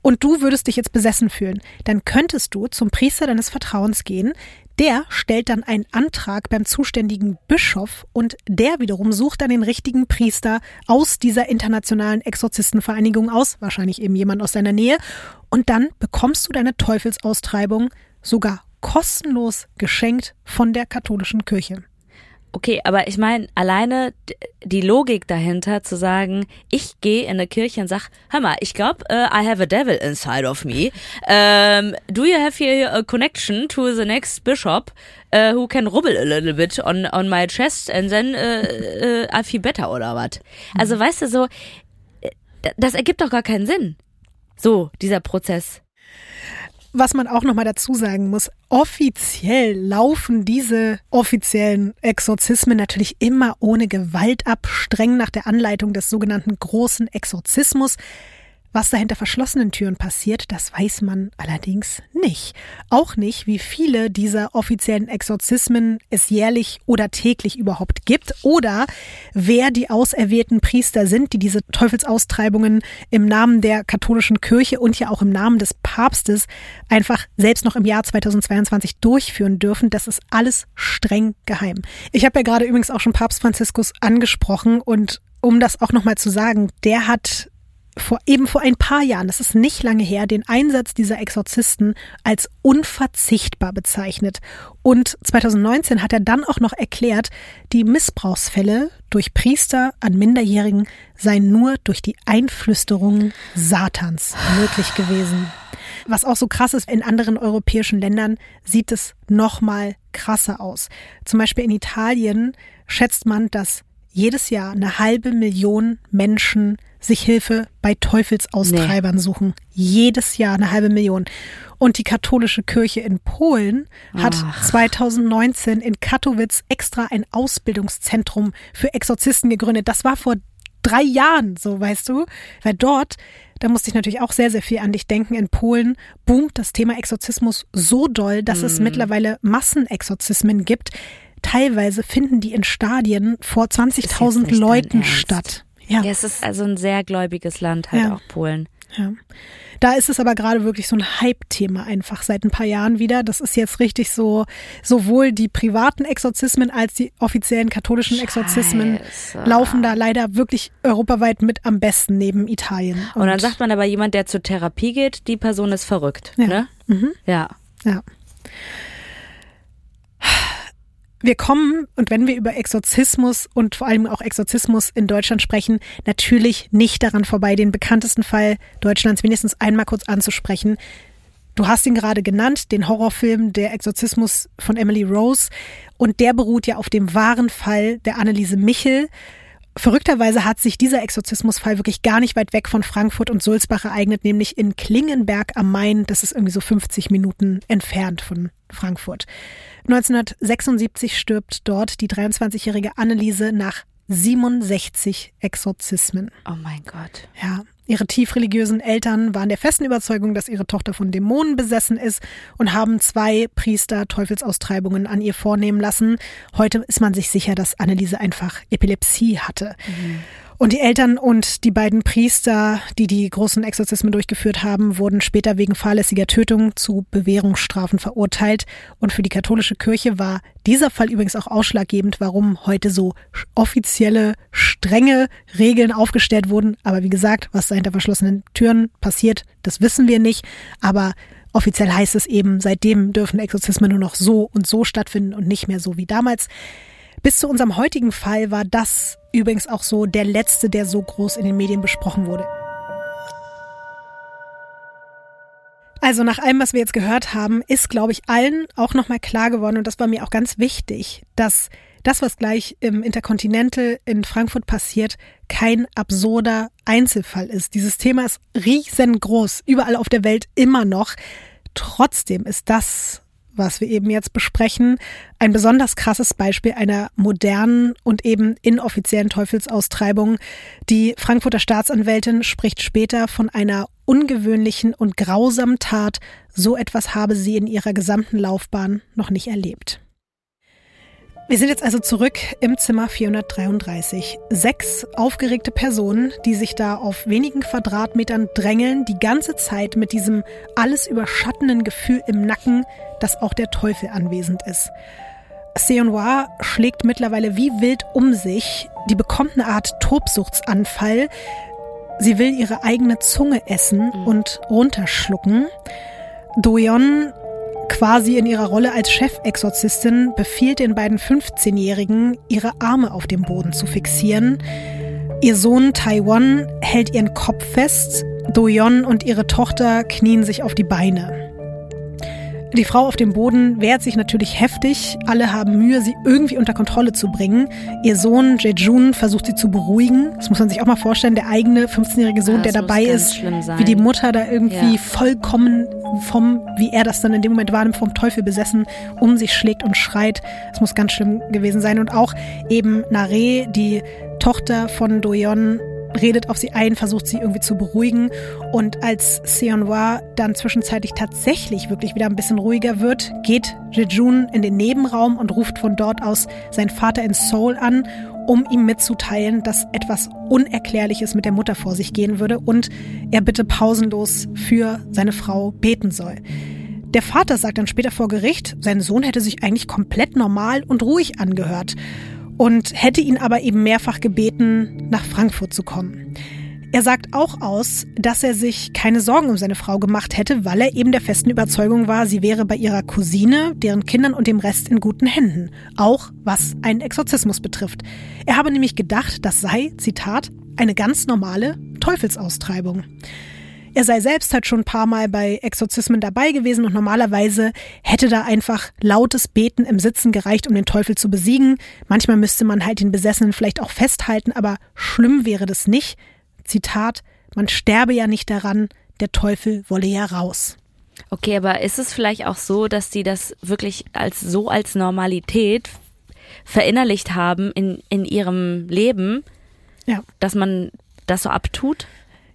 Und du würdest dich jetzt besessen fühlen. Dann könntest du zum Priester deines Vertrauens gehen. Der stellt dann einen Antrag beim zuständigen Bischof und der wiederum sucht dann den richtigen Priester aus dieser internationalen Exorzistenvereinigung aus, wahrscheinlich eben jemand aus deiner Nähe. Und dann bekommst du deine Teufelsaustreibung sogar kostenlos geschenkt von der katholischen Kirche. Okay, aber ich meine, alleine die Logik dahinter zu sagen, ich gehe in eine Kirche und sag, hör mal, ich glaube, uh, I have a devil inside of me. Um, do you have here a connection to the next bishop uh, who can rubble a little bit on, on my chest and then uh, I feel better oder was? Also weißt du so, äh, das ergibt doch gar keinen Sinn. So, dieser Prozess. Was man auch nochmal dazu sagen muss, offiziell laufen diese offiziellen Exorzismen natürlich immer ohne Gewalt ab, streng nach der Anleitung des sogenannten großen Exorzismus. Was da hinter verschlossenen Türen passiert, das weiß man allerdings nicht. Auch nicht, wie viele dieser offiziellen Exorzismen es jährlich oder täglich überhaupt gibt oder wer die auserwählten Priester sind, die diese Teufelsaustreibungen im Namen der katholischen Kirche und ja auch im Namen des Papstes einfach selbst noch im Jahr 2022 durchführen dürfen. Das ist alles streng geheim. Ich habe ja gerade übrigens auch schon Papst Franziskus angesprochen und um das auch nochmal zu sagen, der hat vor, eben vor ein paar Jahren, das ist nicht lange her, den Einsatz dieser Exorzisten als unverzichtbar bezeichnet. Und 2019 hat er dann auch noch erklärt, die Missbrauchsfälle durch Priester an Minderjährigen seien nur durch die Einflüsterung Satans möglich gewesen. Was auch so krass ist, in anderen europäischen Ländern sieht es noch mal krasser aus. Zum Beispiel in Italien schätzt man, dass jedes Jahr eine halbe Million Menschen sich Hilfe bei Teufelsaustreibern suchen. Jedes Jahr eine halbe Million. Und die katholische Kirche in Polen hat Ach. 2019 in Katowice extra ein Ausbildungszentrum für Exorzisten gegründet. Das war vor drei Jahren, so weißt du, weil dort, da musste ich natürlich auch sehr, sehr viel an dich denken, in Polen boomt das Thema Exorzismus so doll, dass es mittlerweile Massenexorzismen gibt. Teilweise finden die in Stadien vor Ist jetzt 20.000 nicht dein Leuten statt. Ja, Ja, es ist also ein sehr gläubiges Land halt Ja. auch Polen. ja. Da ist es aber gerade wirklich so ein Hype-Thema einfach seit ein paar Jahren wieder. Das ist jetzt richtig so, sowohl die privaten Exorzismen als die offiziellen katholischen Exorzismen Scheiße. laufen da leider wirklich europaweit mit am besten neben Italien. Und dann sagt man aber jemand, der zur Therapie geht, die Person ist verrückt. Ja. Ne? Mhm. Ja. Ja. Wir kommen, und wenn wir über Exorzismus und vor allem auch Exorzismus in Deutschland sprechen, natürlich nicht daran vorbei, den bekanntesten Fall Deutschlands wenigstens einmal kurz anzusprechen. Du hast ihn gerade genannt, den Horrorfilm Der Exorzismus von Emily Rose. Und der beruht ja auf dem wahren Fall der Anneliese Michel, Verrückterweise hat sich dieser Exorzismusfall wirklich gar nicht weit weg von Frankfurt und Sulzbach ereignet, nämlich in Klingenberg am Main. Das ist irgendwie so 50 Minuten entfernt von Frankfurt. 1976 stirbt dort die 23-jährige Anneliese nach 67 Exorzismen. Oh mein Gott. Ja, Ihre tiefreligiösen Eltern waren der festen Überzeugung, dass ihre Tochter von Dämonen besessen ist und haben zwei Priester Teufelsaustreibungen an ihr vornehmen lassen. Heute ist man sich sicher, dass Anneliese einfach Epilepsie hatte. Mhm. Und die Eltern und die beiden Priester, die die großen Exorzismen durchgeführt haben, wurden später wegen fahrlässiger Tötung zu Bewährungsstrafen verurteilt. Und für die katholische Kirche war dieser Fall übrigens auch ausschlaggebend, warum heute so offizielle, strenge Regeln aufgestellt wurden. Aber wie gesagt, was da hinter verschlossenen Türen passiert, das wissen wir nicht. Aber offiziell heißt es eben, seitdem dürfen Exorzismen nur noch so und so stattfinden und nicht mehr so wie damals. Bis zu unserem heutigen Fall war das übrigens auch so der letzte, der so groß in den Medien besprochen wurde. Also nach allem, was wir jetzt gehört haben, ist, glaube ich, allen auch nochmal klar geworden, und das war mir auch ganz wichtig, dass das, was gleich im Intercontinental in Frankfurt passiert, kein absurder Einzelfall ist. Dieses Thema ist riesengroß, überall auf der Welt immer noch. Trotzdem ist das was wir eben jetzt besprechen, ein besonders krasses Beispiel einer modernen und eben inoffiziellen Teufelsaustreibung. Die Frankfurter Staatsanwältin spricht später von einer ungewöhnlichen und grausamen Tat. So etwas habe sie in ihrer gesamten Laufbahn noch nicht erlebt. Wir sind jetzt also zurück im Zimmer 433. Sechs aufgeregte Personen, die sich da auf wenigen Quadratmetern drängeln, die ganze Zeit mit diesem alles überschattenden Gefühl im Nacken, dass auch der Teufel anwesend ist. Seonwa schlägt mittlerweile wie wild um sich. Die bekommt eine Art Tobsuchtsanfall. Sie will ihre eigene Zunge essen mhm. und runterschlucken. Doyon quasi in ihrer Rolle als Chefexorzistin befiehlt den beiden 15-Jährigen, ihre Arme auf dem Boden zu fixieren. Ihr Sohn Taiwan hält ihren Kopf fest, Doyon und ihre Tochter knien sich auf die Beine. Die Frau auf dem Boden wehrt sich natürlich heftig. Alle haben Mühe, sie irgendwie unter Kontrolle zu bringen. Ihr Sohn Jejun versucht sie zu beruhigen. Das muss man sich auch mal vorstellen. Der eigene 15-jährige Sohn, ja, der dabei ist, wie die Mutter da irgendwie ja. vollkommen vom, wie er das dann in dem Moment wahrnimmt, vom Teufel besessen, um sich schlägt und schreit. Das muss ganz schlimm gewesen sein. Und auch eben Nare, die Tochter von Doyon, redet auf sie ein, versucht sie irgendwie zu beruhigen. Und als Seonwa dann zwischenzeitlich tatsächlich wirklich wieder ein bisschen ruhiger wird, geht Jejun in den Nebenraum und ruft von dort aus seinen Vater in Seoul an, um ihm mitzuteilen, dass etwas Unerklärliches mit der Mutter vor sich gehen würde und er bitte pausenlos für seine Frau beten soll. Der Vater sagt dann später vor Gericht, sein Sohn hätte sich eigentlich komplett normal und ruhig angehört und hätte ihn aber eben mehrfach gebeten, nach Frankfurt zu kommen. Er sagt auch aus, dass er sich keine Sorgen um seine Frau gemacht hätte, weil er eben der festen Überzeugung war, sie wäre bei ihrer Cousine, deren Kindern und dem Rest in guten Händen, auch was einen Exorzismus betrifft. Er habe nämlich gedacht, das sei, Zitat, eine ganz normale Teufelsaustreibung. Er sei selbst halt schon ein paar Mal bei Exorzismen dabei gewesen und normalerweise hätte da einfach lautes Beten im Sitzen gereicht, um den Teufel zu besiegen. Manchmal müsste man halt den Besessenen vielleicht auch festhalten, aber schlimm wäre das nicht. Zitat, man sterbe ja nicht daran, der Teufel wolle ja raus. Okay, aber ist es vielleicht auch so, dass die das wirklich als so als Normalität verinnerlicht haben in, in ihrem Leben, ja. dass man das so abtut?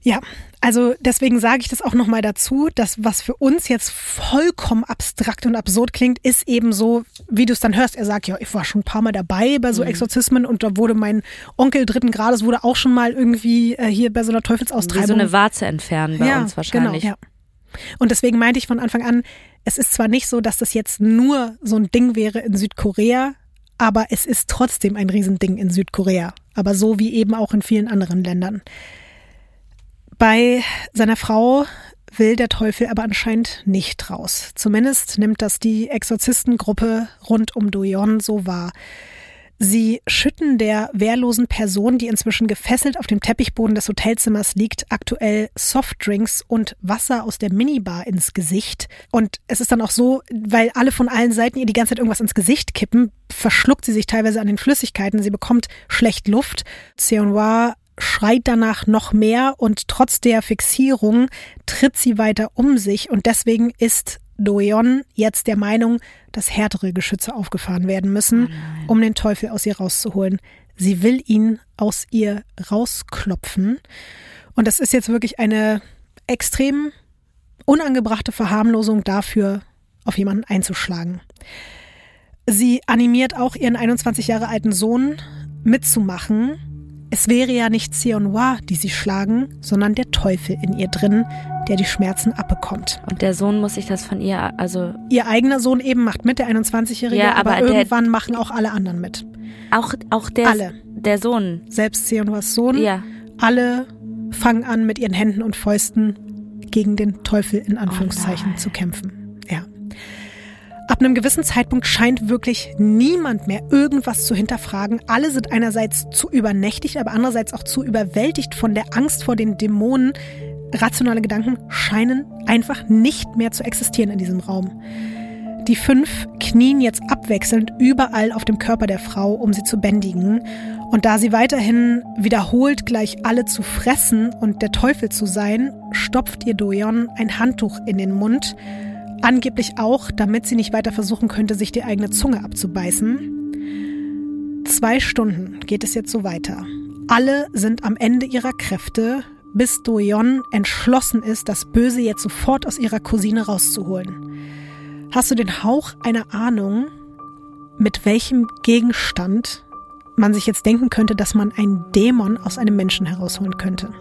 Ja, also deswegen sage ich das auch nochmal dazu, dass was für uns jetzt vollkommen abstrakt und absurd klingt, ist eben so, wie du es dann hörst. Er sagt, ja, ich war schon ein paar Mal dabei bei so mhm. Exorzismen und da wurde mein Onkel dritten Grades wurde auch schon mal irgendwie äh, hier bei so einer Teufelsaustreibung. Wie so eine Warze entfernen bei ja, uns wahrscheinlich. Genau, ja. Und deswegen meinte ich von Anfang an, es ist zwar nicht so, dass das jetzt nur so ein Ding wäre in Südkorea, aber es ist trotzdem ein Riesending in Südkorea. Aber so wie eben auch in vielen anderen Ländern. Bei seiner Frau will der Teufel aber anscheinend nicht raus. Zumindest nimmt das die Exorzistengruppe rund um Doyon so wahr. Sie schütten der wehrlosen Person, die inzwischen gefesselt auf dem Teppichboden des Hotelzimmers liegt, aktuell Softdrinks und Wasser aus der Minibar ins Gesicht. Und es ist dann auch so, weil alle von allen Seiten ihr die ganze Zeit irgendwas ins Gesicht kippen, verschluckt sie sich teilweise an den Flüssigkeiten. Sie bekommt schlecht Luft. Seonwa schreit danach noch mehr und trotz der Fixierung tritt sie weiter um sich und deswegen ist Doyon jetzt der Meinung, dass härtere Geschütze aufgefahren werden müssen, oh um den Teufel aus ihr rauszuholen. Sie will ihn aus ihr rausklopfen. Und das ist jetzt wirklich eine extrem unangebrachte Verharmlosung dafür, auf jemanden einzuschlagen. Sie animiert auch ihren 21 Jahre alten Sohn mitzumachen es wäre ja nicht Sionwa, die sie schlagen, sondern der Teufel in ihr drin, der die Schmerzen abbekommt. Und der Sohn muss sich das von ihr, also. Ihr eigener Sohn eben macht mit, der 21-Jährige, ja, aber, aber irgendwann machen auch alle anderen mit. Auch, auch der, alle. der Sohn. Selbst Sionwas Sohn. Ja. Alle fangen an, mit ihren Händen und Fäusten gegen den Teufel in Anführungszeichen oh zu kämpfen. Ab einem gewissen Zeitpunkt scheint wirklich niemand mehr irgendwas zu hinterfragen. Alle sind einerseits zu übernächtigt, aber andererseits auch zu überwältigt von der Angst vor den Dämonen. Rationale Gedanken scheinen einfach nicht mehr zu existieren in diesem Raum. Die fünf knien jetzt abwechselnd überall auf dem Körper der Frau, um sie zu bändigen. Und da sie weiterhin wiederholt gleich alle zu fressen und der Teufel zu sein, stopft ihr Doyon ein Handtuch in den Mund Angeblich auch, damit sie nicht weiter versuchen könnte, sich die eigene Zunge abzubeißen. Zwei Stunden geht es jetzt so weiter. Alle sind am Ende ihrer Kräfte, bis Doyon entschlossen ist, das Böse jetzt sofort aus ihrer Cousine rauszuholen. Hast du den Hauch einer Ahnung, mit welchem Gegenstand man sich jetzt denken könnte, dass man einen Dämon aus einem Menschen herausholen könnte?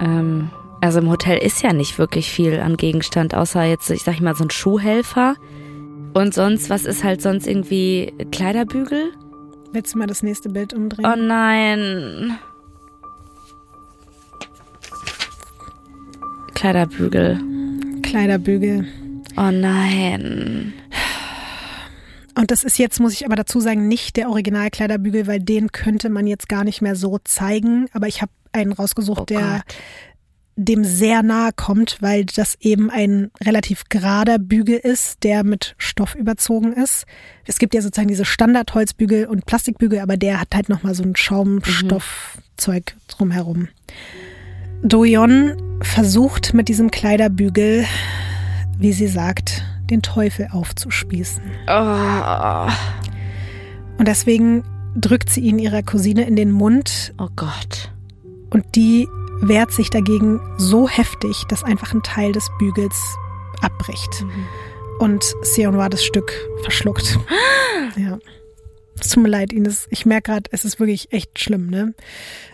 Ähm, also im Hotel ist ja nicht wirklich viel an Gegenstand, außer jetzt, ich sag mal, so ein Schuhhelfer. Und sonst, was ist halt sonst irgendwie Kleiderbügel? Willst du mal das nächste Bild umdrehen? Oh nein. Kleiderbügel. Kleiderbügel. Oh nein. Und das ist jetzt, muss ich aber dazu sagen, nicht der Originalkleiderbügel, weil den könnte man jetzt gar nicht mehr so zeigen. Aber ich habe einen rausgesucht, oh der Gott dem sehr nahe kommt, weil das eben ein relativ gerader Bügel ist, der mit Stoff überzogen ist. Es gibt ja sozusagen diese Standardholzbügel und Plastikbügel, aber der hat halt nochmal so ein Schaumstoffzeug mhm. drumherum. Doyon versucht mit diesem Kleiderbügel, wie sie sagt, den Teufel aufzuspießen. Oh. Und deswegen drückt sie ihn ihrer Cousine in den Mund. Oh Gott. Und die wehrt sich dagegen so heftig, dass einfach ein Teil des Bügels abbricht. Mhm. Und Sion war das Stück verschluckt. ja. Es tut mir leid, Ines. Ich merke gerade, es ist wirklich echt schlimm, ne?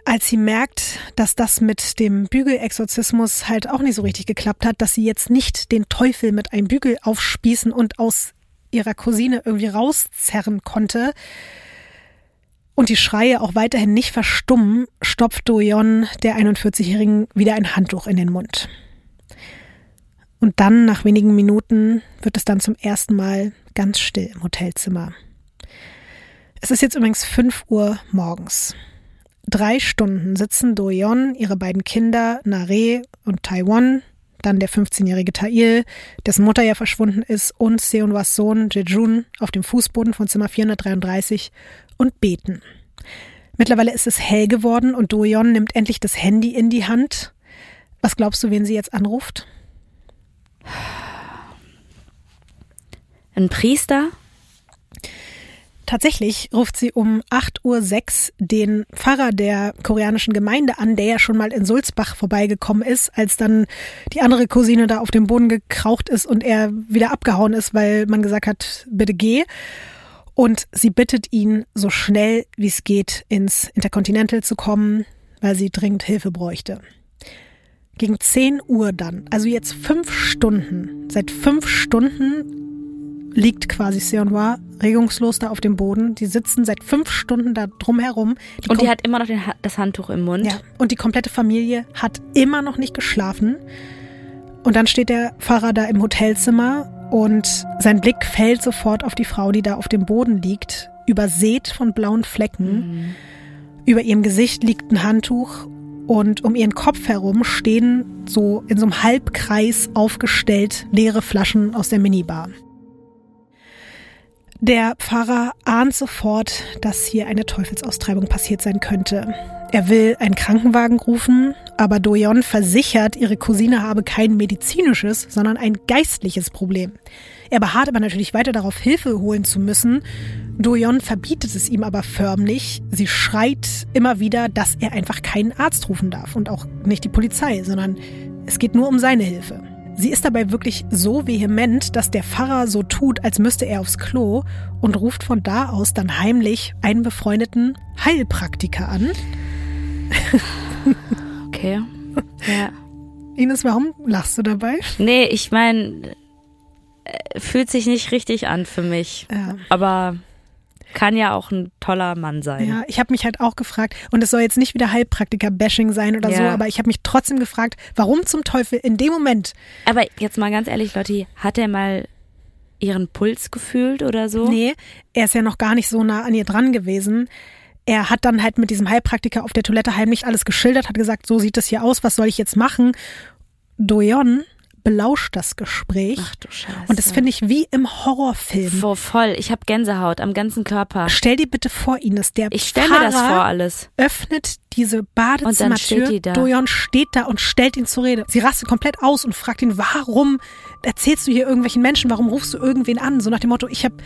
Als sie merkt, dass das mit dem Bügelexorzismus halt auch nicht so richtig geklappt hat, dass sie jetzt nicht den Teufel mit einem Bügel aufspießen und aus ihrer Cousine irgendwie rauszerren konnte, und die Schreie auch weiterhin nicht verstummen, stopft Doyon der 41-Jährigen wieder ein Handtuch in den Mund. Und dann, nach wenigen Minuten, wird es dann zum ersten Mal ganz still im Hotelzimmer. Es ist jetzt übrigens 5 Uhr morgens. Drei Stunden sitzen Doyon, ihre beiden Kinder, Nare und Taiwan, dann der 15-jährige Tail, dessen Mutter ja verschwunden ist, und Seonwas Sohn Jejun auf dem Fußboden von Zimmer 433 und beten. Mittlerweile ist es hell geworden und Doyon nimmt endlich das Handy in die Hand. Was glaubst du, wen sie jetzt anruft? Ein Priester? Tatsächlich ruft sie um 8.06 Uhr den Pfarrer der koreanischen Gemeinde an, der ja schon mal in Sulzbach vorbeigekommen ist, als dann die andere Cousine da auf dem Boden gekraucht ist und er wieder abgehauen ist, weil man gesagt hat, bitte geh. Und sie bittet ihn, so schnell wie es geht, ins Intercontinental zu kommen, weil sie dringend Hilfe bräuchte. Gegen 10 Uhr dann, also jetzt fünf Stunden, seit fünf Stunden liegt quasi Seonwa regungslos da auf dem Boden. Die sitzen seit fünf Stunden da drumherum. Die und die hat immer noch den, das Handtuch im Mund. Ja, und die komplette Familie hat immer noch nicht geschlafen. Und dann steht der Pfarrer da im Hotelzimmer und sein Blick fällt sofort auf die Frau, die da auf dem Boden liegt. übersät von blauen Flecken. Über ihrem Gesicht liegt ein Handtuch und um ihren Kopf herum stehen so in so einem Halbkreis aufgestellt leere Flaschen aus der Minibar. Der Pfarrer ahnt sofort, dass hier eine Teufelsaustreibung passiert sein könnte. Er will einen Krankenwagen rufen, aber Doyon versichert, ihre Cousine habe kein medizinisches, sondern ein geistliches Problem. Er beharrt aber natürlich weiter darauf, Hilfe holen zu müssen. Doyon verbietet es ihm aber förmlich. Sie schreit immer wieder, dass er einfach keinen Arzt rufen darf und auch nicht die Polizei, sondern es geht nur um seine Hilfe. Sie ist dabei wirklich so vehement, dass der Pfarrer so tut, als müsste er aufs Klo und ruft von da aus dann heimlich einen befreundeten Heilpraktiker an. Okay. Ja. Ines, warum lachst du dabei? Nee, ich meine, fühlt sich nicht richtig an für mich. Ja. Aber kann ja auch ein toller Mann sein. Ja, ich habe mich halt auch gefragt, und es soll jetzt nicht wieder Heilpraktiker-Bashing sein oder so, Ja. aber ich habe mich trotzdem gefragt, warum zum Teufel in dem Moment, Aber jetzt mal ganz ehrlich, Lotti, hat er mal ihren Puls gefühlt oder so? nee, er ist ja noch gar nicht so nah an ihr dran gewesen. Er hat dann halt mit diesem Heilpraktiker auf der Toilette heimlich alles geschildert, hat gesagt, so sieht es hier aus, was soll ich jetzt machen? Doyon belauscht das Gespräch. Ach du Scheiße. Und das finde ich wie im Horrorfilm. Vo- voll. Ich habe Gänsehaut am ganzen Körper. Stell dir bitte vor, Ines, der Ich stelle mir das vor alles. öffnet diese Badezimmertür. steht die da. Doyon steht da und stellt ihn zur Rede. Sie rastet komplett aus und fragt ihn, warum erzählst du hier irgendwelchen Menschen, warum rufst du irgendwen an? So nach dem Motto, ich habe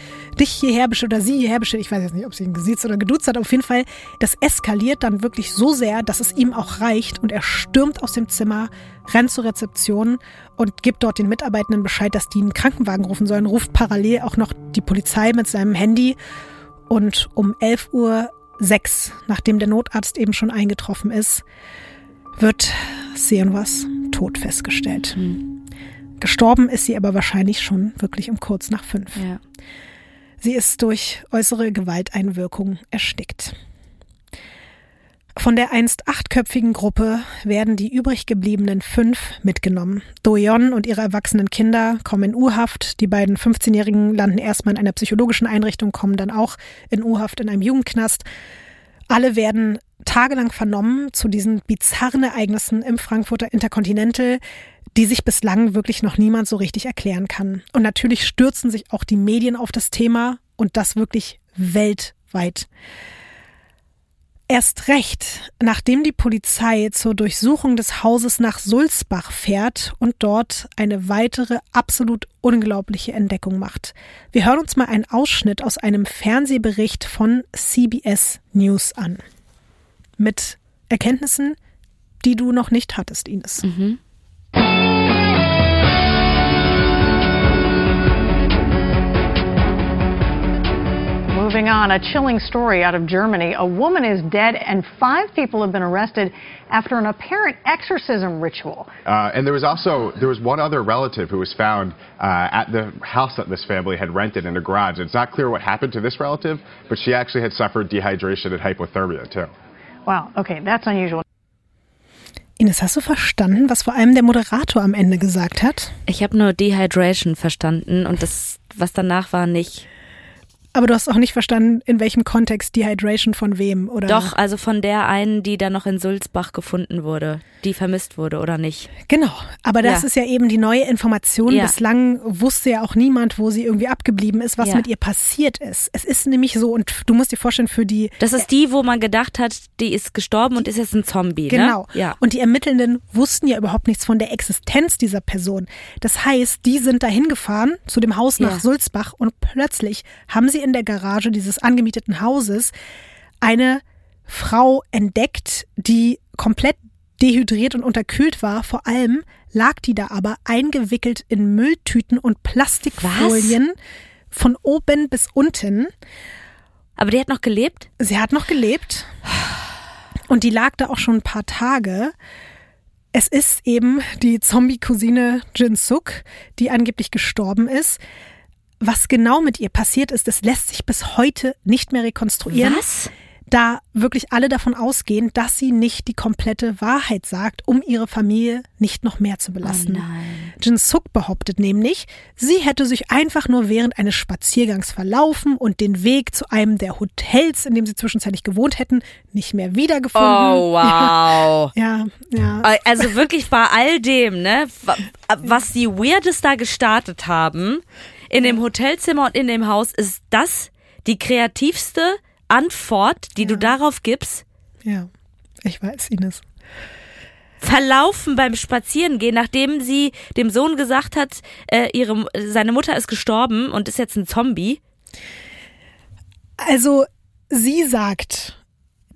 dich hierher bestellt oder sie hierher bestellt. Ich weiß jetzt nicht, ob sie ihn gesiezt oder geduzt hat. Auf jeden Fall, das eskaliert dann wirklich so sehr, dass es ihm auch reicht und er stürmt aus dem Zimmer, rennt zur Rezeption und gibt dort den Mitarbeitenden Bescheid, dass die einen Krankenwagen rufen sollen, ruft parallel auch noch die Polizei mit seinem Handy und um 11 Uhr sechs, nachdem der Notarzt eben schon eingetroffen ist, wird Seonwas tot festgestellt. Hm. Gestorben ist sie aber wahrscheinlich schon wirklich um kurz nach fünf. Ja. Sie ist durch äußere Gewalteinwirkung erstickt. Von der einst achtköpfigen Gruppe werden die übrig gebliebenen fünf mitgenommen. Doyon und ihre erwachsenen Kinder kommen in U-Haft. Die beiden 15-Jährigen landen erstmal in einer psychologischen Einrichtung, kommen dann auch in U-Haft in einem Jugendknast. Alle werden tagelang vernommen zu diesen bizarren Ereignissen im Frankfurter Intercontinental, die sich bislang wirklich noch niemand so richtig erklären kann. Und natürlich stürzen sich auch die Medien auf das Thema und das wirklich weltweit. Erst recht, nachdem die Polizei zur Durchsuchung des Hauses nach Sulzbach fährt und dort eine weitere absolut unglaubliche Entdeckung macht. Wir hören uns mal einen Ausschnitt aus einem Fernsehbericht von CBS News an. Mit Erkenntnissen, die du noch nicht hattest, Ines. Moving on, a chilling story out of Germany. A woman is dead and five people have been arrested after an apparent exorcism ritual. Uh, and there was also there was one other relative who was found uh, at the house that this family had rented in a garage. It's not clear what happened to this relative, but she actually had suffered dehydration and hypothermia too. Wow, okay, that's unusual. Ines, hast du verstanden, was vor allem der Moderator am Ende gesagt hat? Ich habe nur Dehydration verstanden und das, was danach war, nicht. Aber du hast auch nicht verstanden, in welchem Kontext Dehydration von wem, oder? Doch, also von der einen, die dann noch in Sulzbach gefunden wurde, die vermisst wurde oder nicht. Genau, aber das Ja. ist ja eben die neue Information. Ja. Bislang wusste ja auch niemand, wo sie irgendwie abgeblieben ist, was Ja. mit ihr passiert ist. Es ist nämlich so, und du musst dir vorstellen, für die Das ist die, wo man gedacht hat, die ist gestorben und ist jetzt ein Zombie, Genau. ne? Ja. Und die Ermittelnden wussten ja überhaupt nichts von der Existenz dieser Person. Das heißt, die sind dahin gefahren zu dem Haus nach. Sulzbach und plötzlich haben sie in der Garage dieses angemieteten Hauses eine Frau entdeckt, die komplett dehydriert und unterkühlt war. Vor allem lag die da aber eingewickelt in Mülltüten und Plastikfolien von oben bis unten. Aber die hat noch gelebt? Sie hat noch gelebt und die lag da auch schon ein paar Tage. Es ist eben die Zombie-Cousine Jin Suk, die angeblich gestorben ist. Was genau mit ihr passiert ist, das lässt sich bis heute nicht mehr rekonstruieren. Was? da wirklich alle davon ausgehen, dass sie nicht die komplette Wahrheit sagt, um ihre Familie nicht noch mehr zu belasten. Oh nein. Jin Suk behauptet nämlich, sie hätte sich einfach nur während eines Spaziergangs verlaufen und den Weg zu einem der Hotels, in dem sie zwischenzeitlich gewohnt hätten, nicht mehr wiedergefunden. Oh, wow. Ja, ja. ja. Also wirklich bei all dem, ne, was die Weirdes da gestartet haben, in dem Hotelzimmer und in dem Haus, ist das die kreativste Antwort, die ja. du darauf gibst? Ja, ich weiß, Ines. Verlaufen beim Spazierengehen, nachdem sie dem Sohn gesagt hat, äh, ihre, seine Mutter ist gestorben und ist jetzt ein Zombie. Also, sie sagt,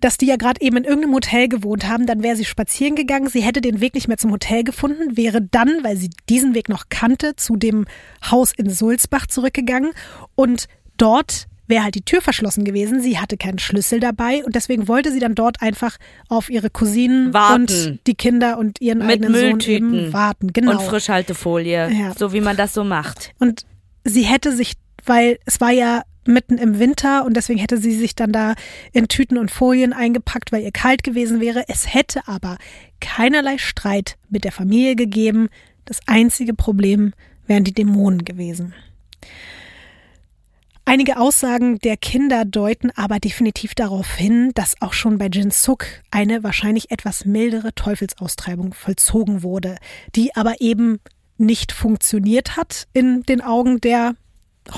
dass die ja gerade eben in irgendeinem Hotel gewohnt haben, dann wäre sie spazieren gegangen, sie hätte den Weg nicht mehr zum Hotel gefunden, wäre dann, weil sie diesen Weg noch kannte, zu dem Haus in Sulzbach zurückgegangen und dort wäre halt die Tür verschlossen gewesen. Sie hatte keinen Schlüssel dabei und deswegen wollte sie dann dort einfach auf ihre Cousinen warten. und die Kinder und ihren Mit eigenen Mülltüten Sohn eben warten. Genau. Und Frischhaltefolie, Ja. so wie man das so macht. Und sie hätte sich, weil es war ja mitten im Winter und deswegen hätte sie sich dann da in Tüten und Folien eingepackt, weil ihr kalt gewesen wäre. Es hätte aber keinerlei Streit mit der Familie gegeben. Das einzige Problem wären die Dämonen gewesen. Einige Aussagen der Kinder deuten aber definitiv darauf hin, dass auch schon bei Jin Suk eine wahrscheinlich etwas mildere Teufelsaustreibung vollzogen wurde, die aber eben nicht funktioniert hat in den Augen der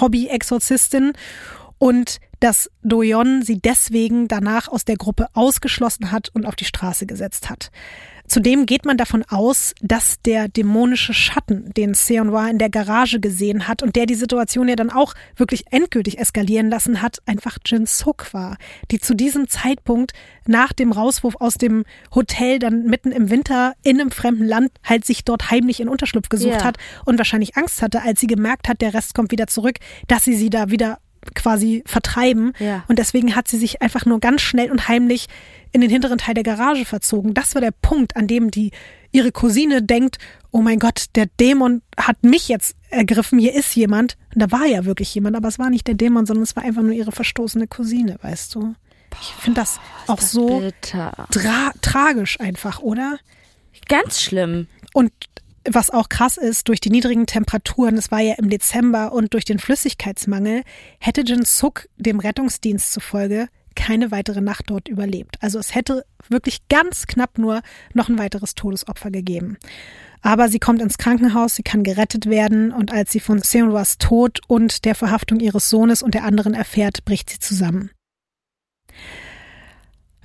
Hobby-Exorzistin und dass Doyon sie deswegen danach aus der Gruppe ausgeschlossen hat und auf die Straße gesetzt hat. Zudem geht man davon aus, dass der dämonische Schatten, den Seonwa in der Garage gesehen hat und der die Situation ja dann auch wirklich endgültig eskalieren lassen hat, einfach Jin Suk war, die zu diesem Zeitpunkt nach dem Rauswurf aus dem Hotel dann mitten im Winter in einem fremden Land halt sich dort heimlich in Unterschlupf gesucht Ja. hat und wahrscheinlich Angst hatte, als sie gemerkt hat, der Rest kommt wieder zurück, dass sie sie da wieder quasi vertreiben. Ja. Und deswegen hat sie sich einfach nur ganz schnell und heimlich in den hinteren Teil der Garage verzogen. Das war der Punkt, an dem die ihre Cousine denkt, oh mein Gott, der Dämon hat mich jetzt ergriffen, hier ist jemand. Und da war ja wirklich jemand, aber es war nicht der Dämon, sondern es war einfach nur ihre verstoßene Cousine, weißt du. Ich finde das auch das so tra tragisch einfach, oder? Ganz schlimm. Und was auch krass ist, durch die niedrigen Temperaturen, es war ja im Dezember und durch den Flüssigkeitsmangel, hätte Jin Suk dem Rettungsdienst zufolge keine weitere Nacht dort überlebt. Also es hätte wirklich ganz knapp nur noch ein weiteres Todesopfer gegeben. Aber sie kommt ins Krankenhaus, sie kann gerettet werden und als sie von Seonwas Tod und der Verhaftung ihres Sohnes und der anderen erfährt, bricht sie zusammen.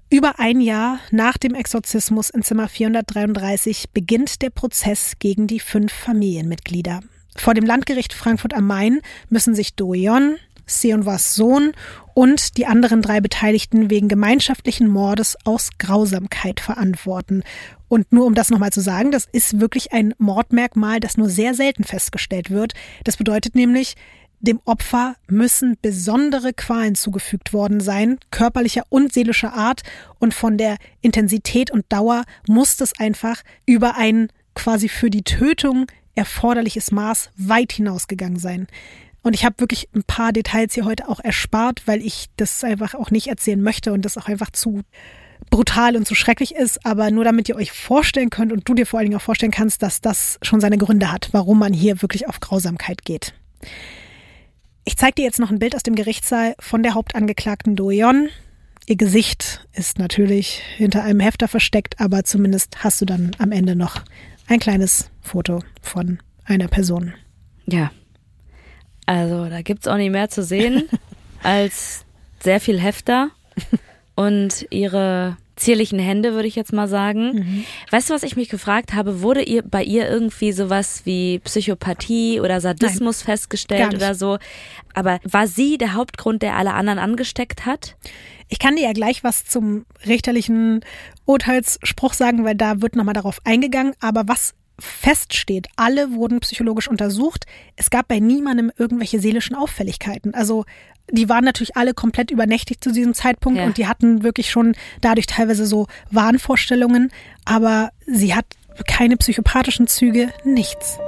Über ein Jahr nach dem Exorzismus in Zimmer 433 beginnt der Prozess gegen die fünf Familienmitglieder. Vor dem Landgericht Frankfurt am Main müssen sich Do Yeon, Seonwas Sohn und die anderen drei Beteiligten wegen gemeinschaftlichen Mordes aus Grausamkeit verantworten. Und nur um das nochmal zu sagen, das ist wirklich ein Mordmerkmal, das nur sehr selten festgestellt wird. Das bedeutet nämlich, dem Opfer müssen besondere Qualen zugefügt worden sein, körperlicher und seelischer Art, und von der Intensität und Dauer muss das einfach über ein quasi für die Tötung erforderliches Maß weit hinausgegangen sein. Und ich habe wirklich ein paar Details hier heute auch erspart, weil ich das einfach auch nicht erzählen möchte und das auch einfach zu brutal und zu schrecklich ist, aber nur damit ihr euch vorstellen könnt und du dir vor allen Dingen auch vorstellen kannst, dass das schon seine Gründe hat, warum man hier wirklich auf Grausamkeit geht. Ich zeige dir jetzt noch ein Bild aus dem Gerichtssaal von der Hauptangeklagten Doyon. Ihr Gesicht ist natürlich hinter einem Hefter versteckt, aber zumindest hast du dann am Ende noch ein kleines Foto von einer Person. Ja. Also, da gibt's auch nicht mehr zu sehen als sehr viel Hefter und ihre zierlichen Hände, würde ich jetzt mal sagen. Weißt du, was ich mich gefragt habe? Wurde ihr bei ihr irgendwie sowas wie Psychopathie oder Sadismus Gar festgestellt oder so? Aber war sie der Hauptgrund, der alle anderen angesteckt hat? Ich kann dir ja gleich was zum richterlichen Urteilsspruch sagen, weil da wird nochmal darauf eingegangen. Aber was feststeht, alle wurden psychologisch untersucht. Es gab bei niemandem irgendwelche seelischen Auffälligkeiten. Also die waren natürlich alle komplett übernächtig zu diesem Zeitpunkt Ja. und die hatten wirklich schon dadurch teilweise so Wahnvorstellungen. Aber sie hat keine psychopathischen Züge, nichts.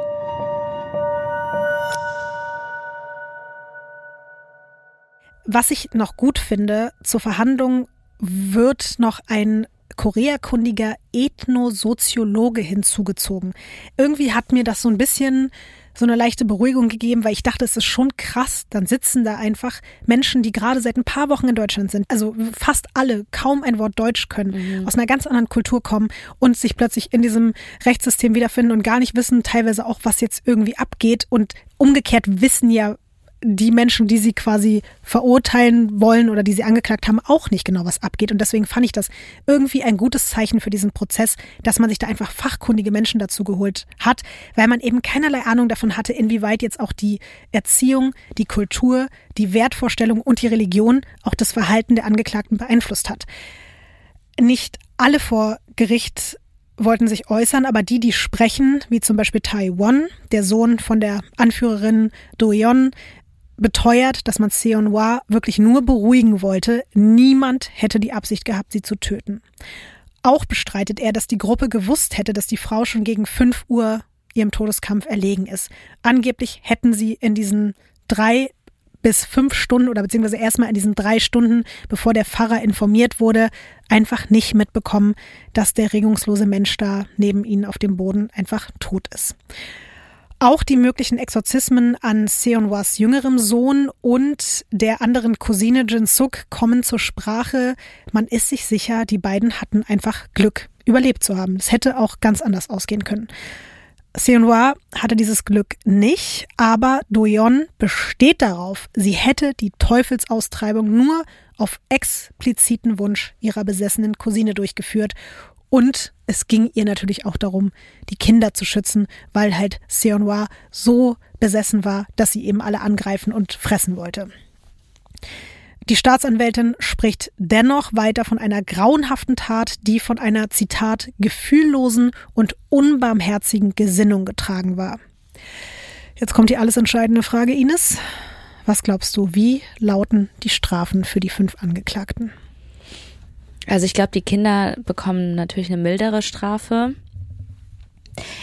Was ich noch gut finde, zur Verhandlung wird noch ein koreakundiger Ethnosoziologe hinzugezogen. Irgendwie hat mir das so ein bisschen so eine leichte Beruhigung gegeben, weil ich dachte, es ist schon krass. Dann sitzen da einfach Menschen, die gerade seit ein paar Wochen in Deutschland sind, also fast alle kaum ein Wort Deutsch können, mhm. aus einer ganz anderen Kultur kommen und sich plötzlich in diesem Rechtssystem wiederfinden und gar nicht wissen, teilweise auch, was jetzt irgendwie abgeht. Und umgekehrt wissen ja die Menschen, die sie quasi verurteilen wollen oder die sie angeklagt haben, auch nicht genau, was abgeht. Und deswegen fand ich das irgendwie ein gutes Zeichen für diesen Prozess, dass man sich da einfach fachkundige Menschen dazu geholt hat, weil man eben keinerlei Ahnung davon hatte, inwieweit jetzt auch die Erziehung, die Kultur, die Wertvorstellung und die Religion auch das Verhalten der Angeklagten beeinflusst hat. Nicht alle vor Gericht wollten sich äußern, aber die, die sprechen, wie zum Beispiel Taiwan, der Sohn von der Anführerin Do Yeon, beteuert, dass man Seonwa wirklich nur beruhigen wollte. Niemand hätte die Absicht gehabt, sie zu töten. Auch bestreitet er, dass die Gruppe gewusst hätte, dass die Frau schon gegen 5 Uhr ihrem Todeskampf erlegen ist. Angeblich hätten sie in diesen drei bis fünf Stunden oder beziehungsweise erstmal in diesen drei Stunden, bevor der Pfarrer informiert wurde, einfach nicht mitbekommen, dass der regungslose Mensch da neben ihnen auf dem Boden einfach tot ist. Auch die möglichen Exorzismen an Seonwas jüngerem Sohn und der anderen Cousine Jin Suk kommen zur Sprache. Man ist sich sicher, die beiden hatten einfach Glück, überlebt zu haben. Es hätte auch ganz anders ausgehen können. Seonwa hatte dieses Glück nicht, aber Doyon besteht darauf, sie hätte die Teufelsaustreibung nur auf expliziten Wunsch ihrer besessenen Cousine durchgeführt und es ging ihr natürlich auch darum, die Kinder zu schützen, weil halt Seonwa so besessen war, dass sie eben alle angreifen und fressen wollte. Die Staatsanwältin spricht dennoch weiter von einer grauenhaften Tat, die von einer, Zitat, gefühllosen und unbarmherzigen Gesinnung getragen war. Jetzt kommt die alles entscheidende Frage, Ines. Was glaubst du, wie lauten die Strafen für die fünf Angeklagten? Also ich glaube, die Kinder bekommen natürlich eine mildere Strafe.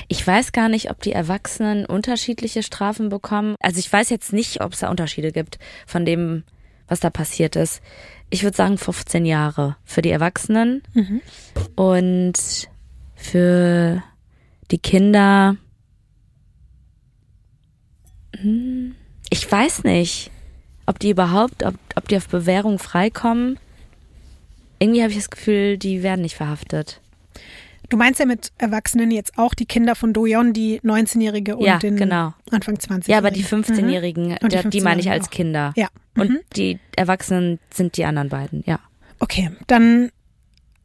Ich weiß gar nicht, ob die Erwachsenen unterschiedliche Strafen bekommen. Also ich weiß jetzt nicht, ob es da Unterschiede gibt von dem, was da passiert ist. Ich würde sagen 15 Jahre für die Erwachsenen mhm. und für die Kinder. Hm, ich weiß nicht, ob die überhaupt, ob, ob die auf Bewährung freikommen irgendwie habe ich das Gefühl, die werden nicht verhaftet. Du meinst ja mit Erwachsenen jetzt auch die Kinder von Doyon, die 19-Jährige und ja, den genau. Anfang 20 Ja, aber die 15-Jährigen, mhm. die, die meine ich als Kinder. Ja. Und mhm. die Erwachsenen sind die anderen beiden, ja. Okay, dann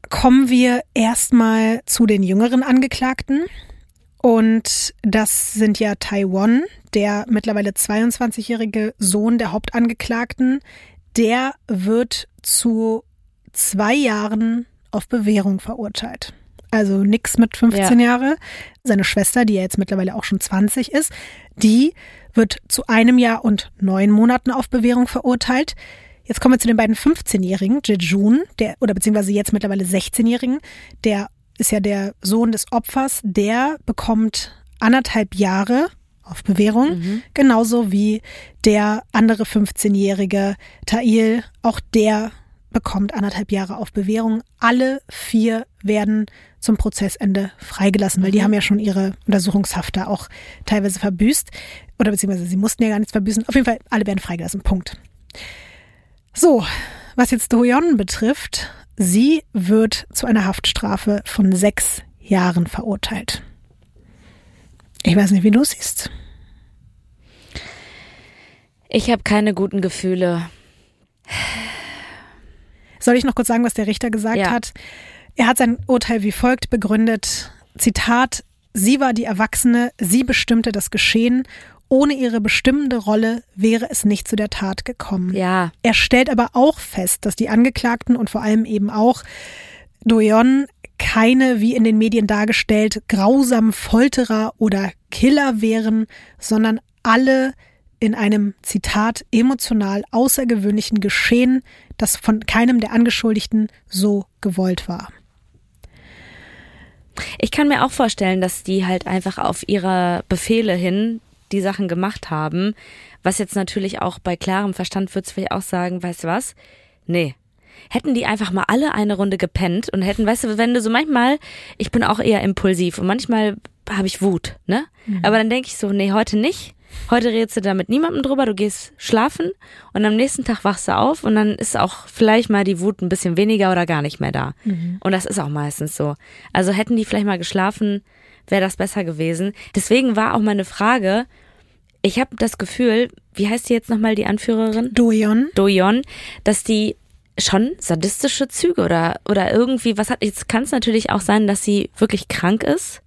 kommen wir erstmal zu den jüngeren Angeklagten. Und das sind ja Taiwan, der mittlerweile 22-jährige Sohn der Hauptangeklagten. Der wird zu zwei Jahren auf Bewährung verurteilt. Also nix mit 15 ja. Jahre. Seine Schwester, die ja jetzt mittlerweile auch schon 20 ist, die wird zu einem Jahr und neun Monaten auf Bewährung verurteilt. Jetzt kommen wir zu den beiden 15-Jährigen, Jejun, der, oder beziehungsweise jetzt mittlerweile 16-Jährigen, der ist ja der Sohn des Opfers, der bekommt anderthalb Jahre auf Bewährung, mhm. genauso wie der andere 15-jährige Tail, auch der bekommt anderthalb Jahre auf Bewährung. Alle vier werden zum Prozessende freigelassen, weil die mhm. haben ja schon ihre Untersuchungshaft da auch teilweise verbüßt. Oder beziehungsweise sie mussten ja gar nichts verbüßen. Auf jeden Fall, alle werden freigelassen. Punkt. So, was jetzt Doyon betrifft, sie wird zu einer Haftstrafe von sechs Jahren verurteilt. Ich weiß nicht, wie du siehst. Ich habe keine guten Gefühle. Soll ich noch kurz sagen, was der Richter gesagt ja. hat? Er hat sein Urteil wie folgt begründet. Zitat, sie war die Erwachsene, sie bestimmte das Geschehen. Ohne ihre bestimmende Rolle wäre es nicht zu der Tat gekommen. Ja. Er stellt aber auch fest, dass die Angeklagten und vor allem eben auch Doyon keine, wie in den Medien dargestellt, grausamen Folterer oder Killer wären, sondern alle in einem Zitat emotional außergewöhnlichen Geschehen, das von keinem der Angeschuldigten so gewollt war. Ich kann mir auch vorstellen, dass die halt einfach auf ihre Befehle hin die Sachen gemacht haben. Was jetzt natürlich auch bei klarem Verstand würde vielleicht auch sagen, weißt du was? Nee. hätten die einfach mal alle eine Runde gepennt und hätten, weißt du, wenn du so manchmal, ich bin auch eher impulsiv und manchmal habe ich Wut, ne? Mhm. Aber dann denke ich so, nee, heute nicht. Heute redest du da mit niemandem drüber, du gehst schlafen und am nächsten Tag wachst du auf und dann ist auch vielleicht mal die Wut ein bisschen weniger oder gar nicht mehr da. Mhm. Und das ist auch meistens so. Also hätten die vielleicht mal geschlafen, wäre das besser gewesen. Deswegen war auch meine Frage, ich habe das Gefühl, wie heißt die jetzt nochmal, die Anführerin? Doyon. Doyon, dass die schon sadistische Züge oder, oder irgendwie was hat. Jetzt kann es natürlich auch sein, dass sie wirklich krank ist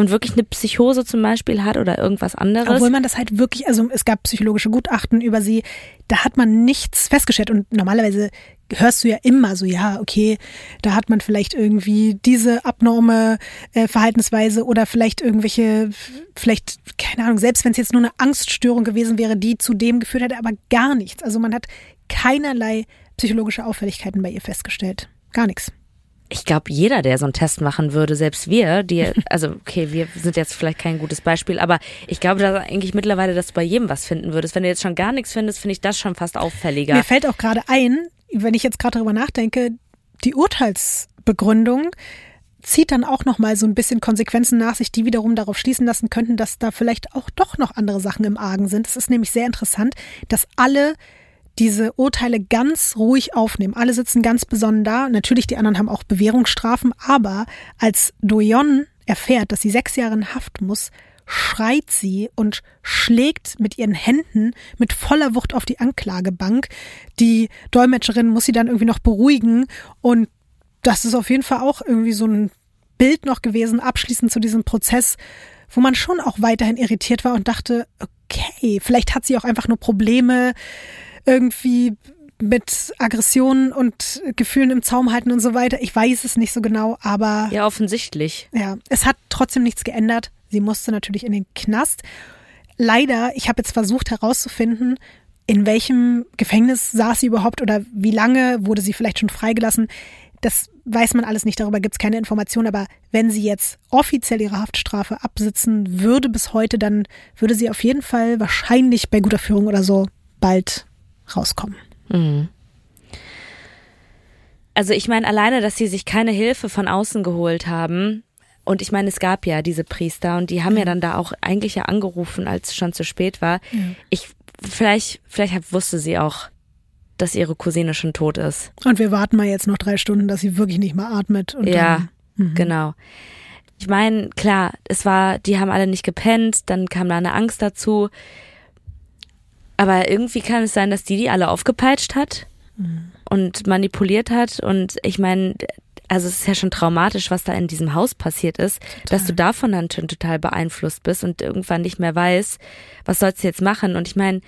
und wirklich eine Psychose zum Beispiel hat oder irgendwas anderes. Obwohl man das halt wirklich, also es gab psychologische Gutachten über sie, da hat man nichts festgestellt und normalerweise hörst du ja immer so, ja, okay, da hat man vielleicht irgendwie diese abnorme äh, Verhaltensweise oder vielleicht irgendwelche, vielleicht, keine Ahnung, selbst wenn es jetzt nur eine Angststörung gewesen wäre, die zu dem geführt hätte, aber gar nichts. Also man hat keinerlei psychologische Auffälligkeiten bei ihr festgestellt. Gar nichts ich glaube, jeder, der so einen Test machen würde, selbst wir, die, also okay, wir sind jetzt vielleicht kein gutes Beispiel, aber ich glaube, dass eigentlich mittlerweile, dass du bei jedem was finden würdest. Wenn du jetzt schon gar nichts findest, finde ich das schon fast auffälliger. Mir fällt auch gerade ein, wenn ich jetzt gerade darüber nachdenke, die Urteilsbegründung zieht dann auch noch mal so ein bisschen Konsequenzen nach sich, die wiederum darauf schließen lassen könnten, dass da vielleicht auch doch noch andere Sachen im Argen sind. Es ist nämlich sehr interessant, dass alle diese Urteile ganz ruhig aufnehmen. Alle sitzen ganz besonnen da. Natürlich, die anderen haben auch Bewährungsstrafen, aber als Doyon erfährt, dass sie sechs Jahre in Haft muss, schreit sie und schlägt mit ihren Händen mit voller Wucht auf die Anklagebank. Die Dolmetscherin muss sie dann irgendwie noch beruhigen und das ist auf jeden Fall auch irgendwie so ein Bild noch gewesen, abschließend zu diesem Prozess, wo man schon auch weiterhin irritiert war und dachte, okay, vielleicht hat sie auch einfach nur Probleme irgendwie mit Aggressionen und Gefühlen im Zaum halten und so weiter. Ich weiß es nicht so genau, aber. Ja, offensichtlich. Ja, es hat trotzdem nichts geändert. Sie musste natürlich in den Knast. Leider, ich habe jetzt versucht herauszufinden, in welchem Gefängnis saß sie überhaupt oder wie lange wurde sie vielleicht schon freigelassen. Das weiß man alles nicht, darüber gibt es keine Informationen, aber wenn sie jetzt offiziell ihre Haftstrafe absitzen würde bis heute, dann würde sie auf jeden Fall wahrscheinlich bei guter Führung oder so bald rauskommen. Mhm. Also ich meine alleine, dass sie sich keine Hilfe von außen geholt haben. Und ich meine, es gab ja diese Priester und die haben ja dann da auch eigentlich ja angerufen, als es schon zu spät war. Ja. Ich vielleicht vielleicht wusste sie auch, dass ihre Cousine schon tot ist. Und wir warten mal jetzt noch drei Stunden, dass sie wirklich nicht mehr atmet. ja, dann, mhm. genau. Ich meine, klar, es war, die haben alle nicht gepennt, dann kam da eine Angst dazu. Aber irgendwie kann es sein, dass die die alle aufgepeitscht hat mhm. und manipuliert hat. Und ich meine, also es ist ja schon traumatisch, was da in diesem Haus passiert ist, total. dass du davon dann schon total beeinflusst bist und irgendwann nicht mehr weißt, was sollst du jetzt machen. Und ich meine,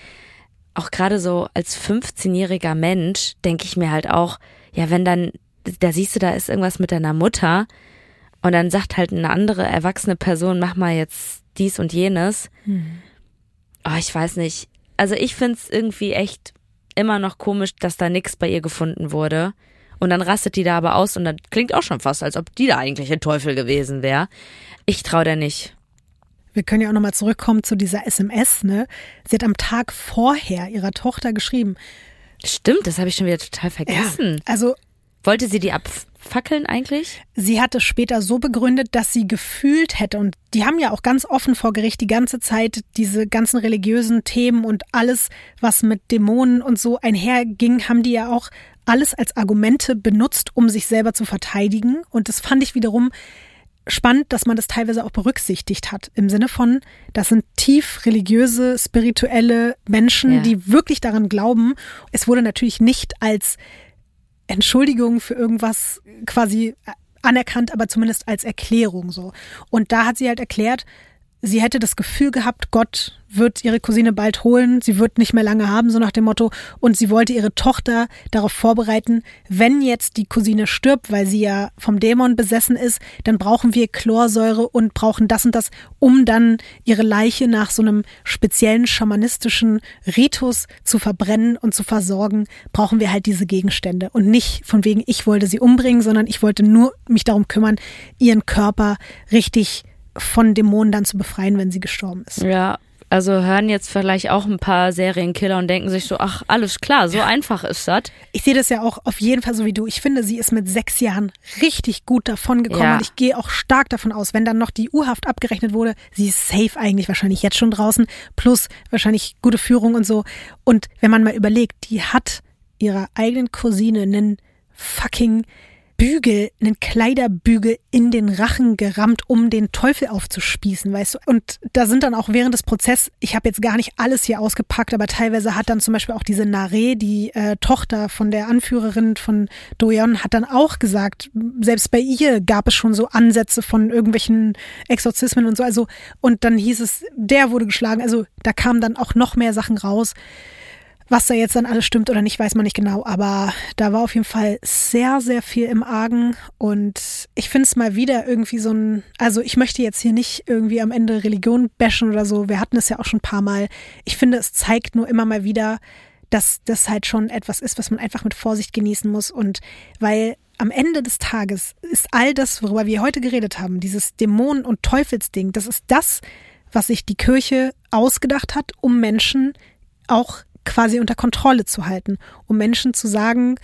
auch gerade so als 15-jähriger Mensch denke ich mir halt auch, ja, wenn dann, da siehst du, da ist irgendwas mit deiner Mutter und dann sagt halt eine andere erwachsene Person, mach mal jetzt dies und jenes. Hm. Oh, ich weiß nicht also ich find's irgendwie echt immer noch komisch, dass da nichts bei ihr gefunden wurde. Und dann rastet die da aber aus und dann klingt auch schon fast, als ob die da eigentlich ein Teufel gewesen wäre. Ich trau der nicht. Wir können ja auch nochmal zurückkommen zu dieser SMS, ne? Sie hat am Tag vorher ihrer Tochter geschrieben. Stimmt, das habe ich schon wieder total vergessen. Ja, also wollte sie die abfackeln eigentlich? Sie hat es später so begründet, dass sie gefühlt hätte, und die haben ja auch ganz offen vor Gericht die ganze Zeit diese ganzen religiösen Themen und alles, was mit Dämonen und so einherging, haben die ja auch alles als Argumente benutzt, um sich selber zu verteidigen. Und das fand ich wiederum spannend, dass man das teilweise auch berücksichtigt hat. Im Sinne von, das sind tief religiöse, spirituelle Menschen, ja. die wirklich daran glauben. Es wurde natürlich nicht als Entschuldigung für irgendwas quasi anerkannt, aber zumindest als Erklärung so. Und da hat sie halt erklärt, sie hätte das Gefühl gehabt, Gott wird ihre Cousine bald holen, sie wird nicht mehr lange haben, so nach dem Motto. Und sie wollte ihre Tochter darauf vorbereiten, wenn jetzt die Cousine stirbt, weil sie ja vom Dämon besessen ist, dann brauchen wir Chlorsäure und brauchen das und das, um dann ihre Leiche nach so einem speziellen schamanistischen Ritus zu verbrennen und zu versorgen, brauchen wir halt diese Gegenstände. Und nicht von wegen, ich wollte sie umbringen, sondern ich wollte nur mich darum kümmern, ihren Körper richtig von Dämonen dann zu befreien, wenn sie gestorben ist. Ja, Also hören jetzt vielleicht auch ein paar Serienkiller und denken sich so, ach, alles klar, so einfach ist das. Ich sehe das ja auch auf jeden Fall so wie du. Ich finde, sie ist mit sechs Jahren richtig gut davon gekommen Ja. und ich gehe auch stark davon aus, wenn dann noch die U-Haft abgerechnet wurde, sie ist safe eigentlich wahrscheinlich jetzt schon draußen, plus wahrscheinlich gute Führung und so. Und wenn man mal überlegt, die hat ihrer eigenen Cousine einen fucking Bügel, einen Kleiderbügel in den Rachen gerammt, um den Teufel aufzuspießen, weißt du? Und da sind dann auch während des Prozesses, ich habe jetzt gar nicht alles hier ausgepackt, aber teilweise hat dann zum Beispiel auch diese Nare, die äh, Tochter von der Anführerin von Doyon, hat dann auch gesagt, selbst bei ihr gab es schon so Ansätze von irgendwelchen Exorzismen und so. Also, und dann hieß es, der wurde geschlagen. Also da kamen dann auch noch mehr Sachen raus. Was da jetzt dann alles stimmt oder nicht, weiß man nicht genau. Aber da war auf jeden Fall sehr, sehr viel im Argen. Und ich finde es mal wieder irgendwie so ein, also ich möchte jetzt hier nicht irgendwie am Ende Religion bashen oder so. Wir hatten es ja auch schon ein paar Mal. Ich finde, es zeigt nur immer mal wieder, dass das halt schon etwas ist, was man einfach mit Vorsicht genießen muss. Und weil am Ende des Tages ist all das, worüber wir heute geredet haben, dieses Dämonen- und Teufelsding, das ist das, was sich die Kirche ausgedacht hat, um Menschen auch quasi unter Kontrolle zu halten, um Menschen zu sagen,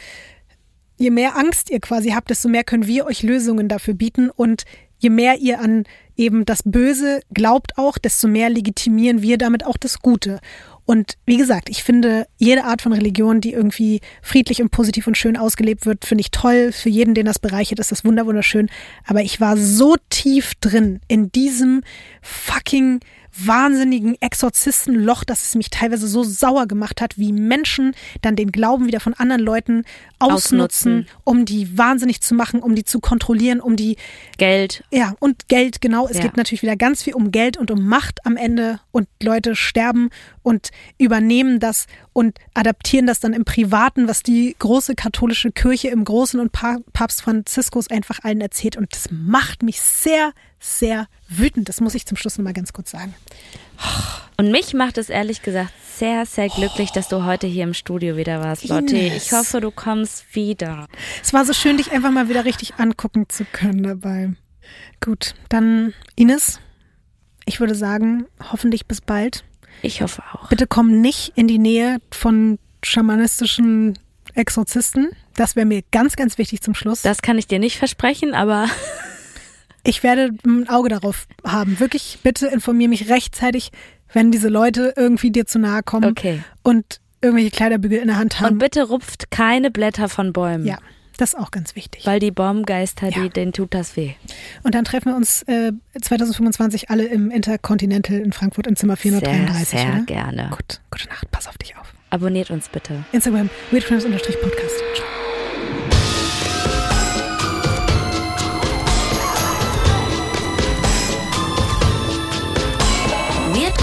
je mehr Angst ihr quasi habt, desto mehr können wir euch Lösungen dafür bieten und je mehr ihr an eben das Böse glaubt auch, desto mehr legitimieren wir damit auch das Gute. Und wie gesagt, ich finde jede Art von Religion, die irgendwie friedlich und positiv und schön ausgelebt wird, finde ich toll. Für jeden, den das bereichert, ist das wunder wunderschön. Aber ich war so tief drin in diesem fucking wahnsinnigen Exorzistenloch, dass es mich teilweise so sauer gemacht hat, wie Menschen dann den Glauben wieder von anderen Leuten ausnutzen, Ausnutzen. um die wahnsinnig zu machen, um die zu kontrollieren, um die Geld. ja, und Geld, genau. Es Ja. geht natürlich wieder ganz viel um Geld und um Macht am Ende und Leute sterben und übernehmen das und adaptieren das dann im Privaten, was die große katholische Kirche im Großen und Pa- Papst Franziskus einfach allen erzählt. Und das macht mich sehr, sehr wütend. Das muss ich zum Schluss nochmal ganz kurz sagen. Und mich macht es ehrlich gesagt sehr, sehr glücklich, dass du heute hier im Studio wieder warst, Lotte. Ines. Ich hoffe, du kommst wieder. Es war so schön, dich einfach mal wieder richtig angucken zu können dabei. Gut, dann Ines, ich würde sagen, hoffentlich bis bald. Ich hoffe auch. Bitte komm nicht in die Nähe von schamanistischen Exorzisten. Das wäre mir ganz, ganz wichtig zum Schluss. Das kann ich dir nicht versprechen, aber Ich werde ein Auge darauf haben. Wirklich, bitte informier mich rechtzeitig, wenn diese Leute irgendwie dir zu nahe kommen Okay. und irgendwelche Kleiderbügel in der Hand und haben. bitte rupft keine Blätter von Bäumen. Ja, das ist auch ganz wichtig. Weil die Baumgeister, Ja. die, denen tut das weh. Und dann treffen wir uns äh, 2025 alle im Intercontinental in Frankfurt im Zimmer 433. sehr oder? gerne. Gut, gute Nacht, pass auf dich auf. Abonniert uns bitte. Instagram, weirdcrimes-podcast. Ciao.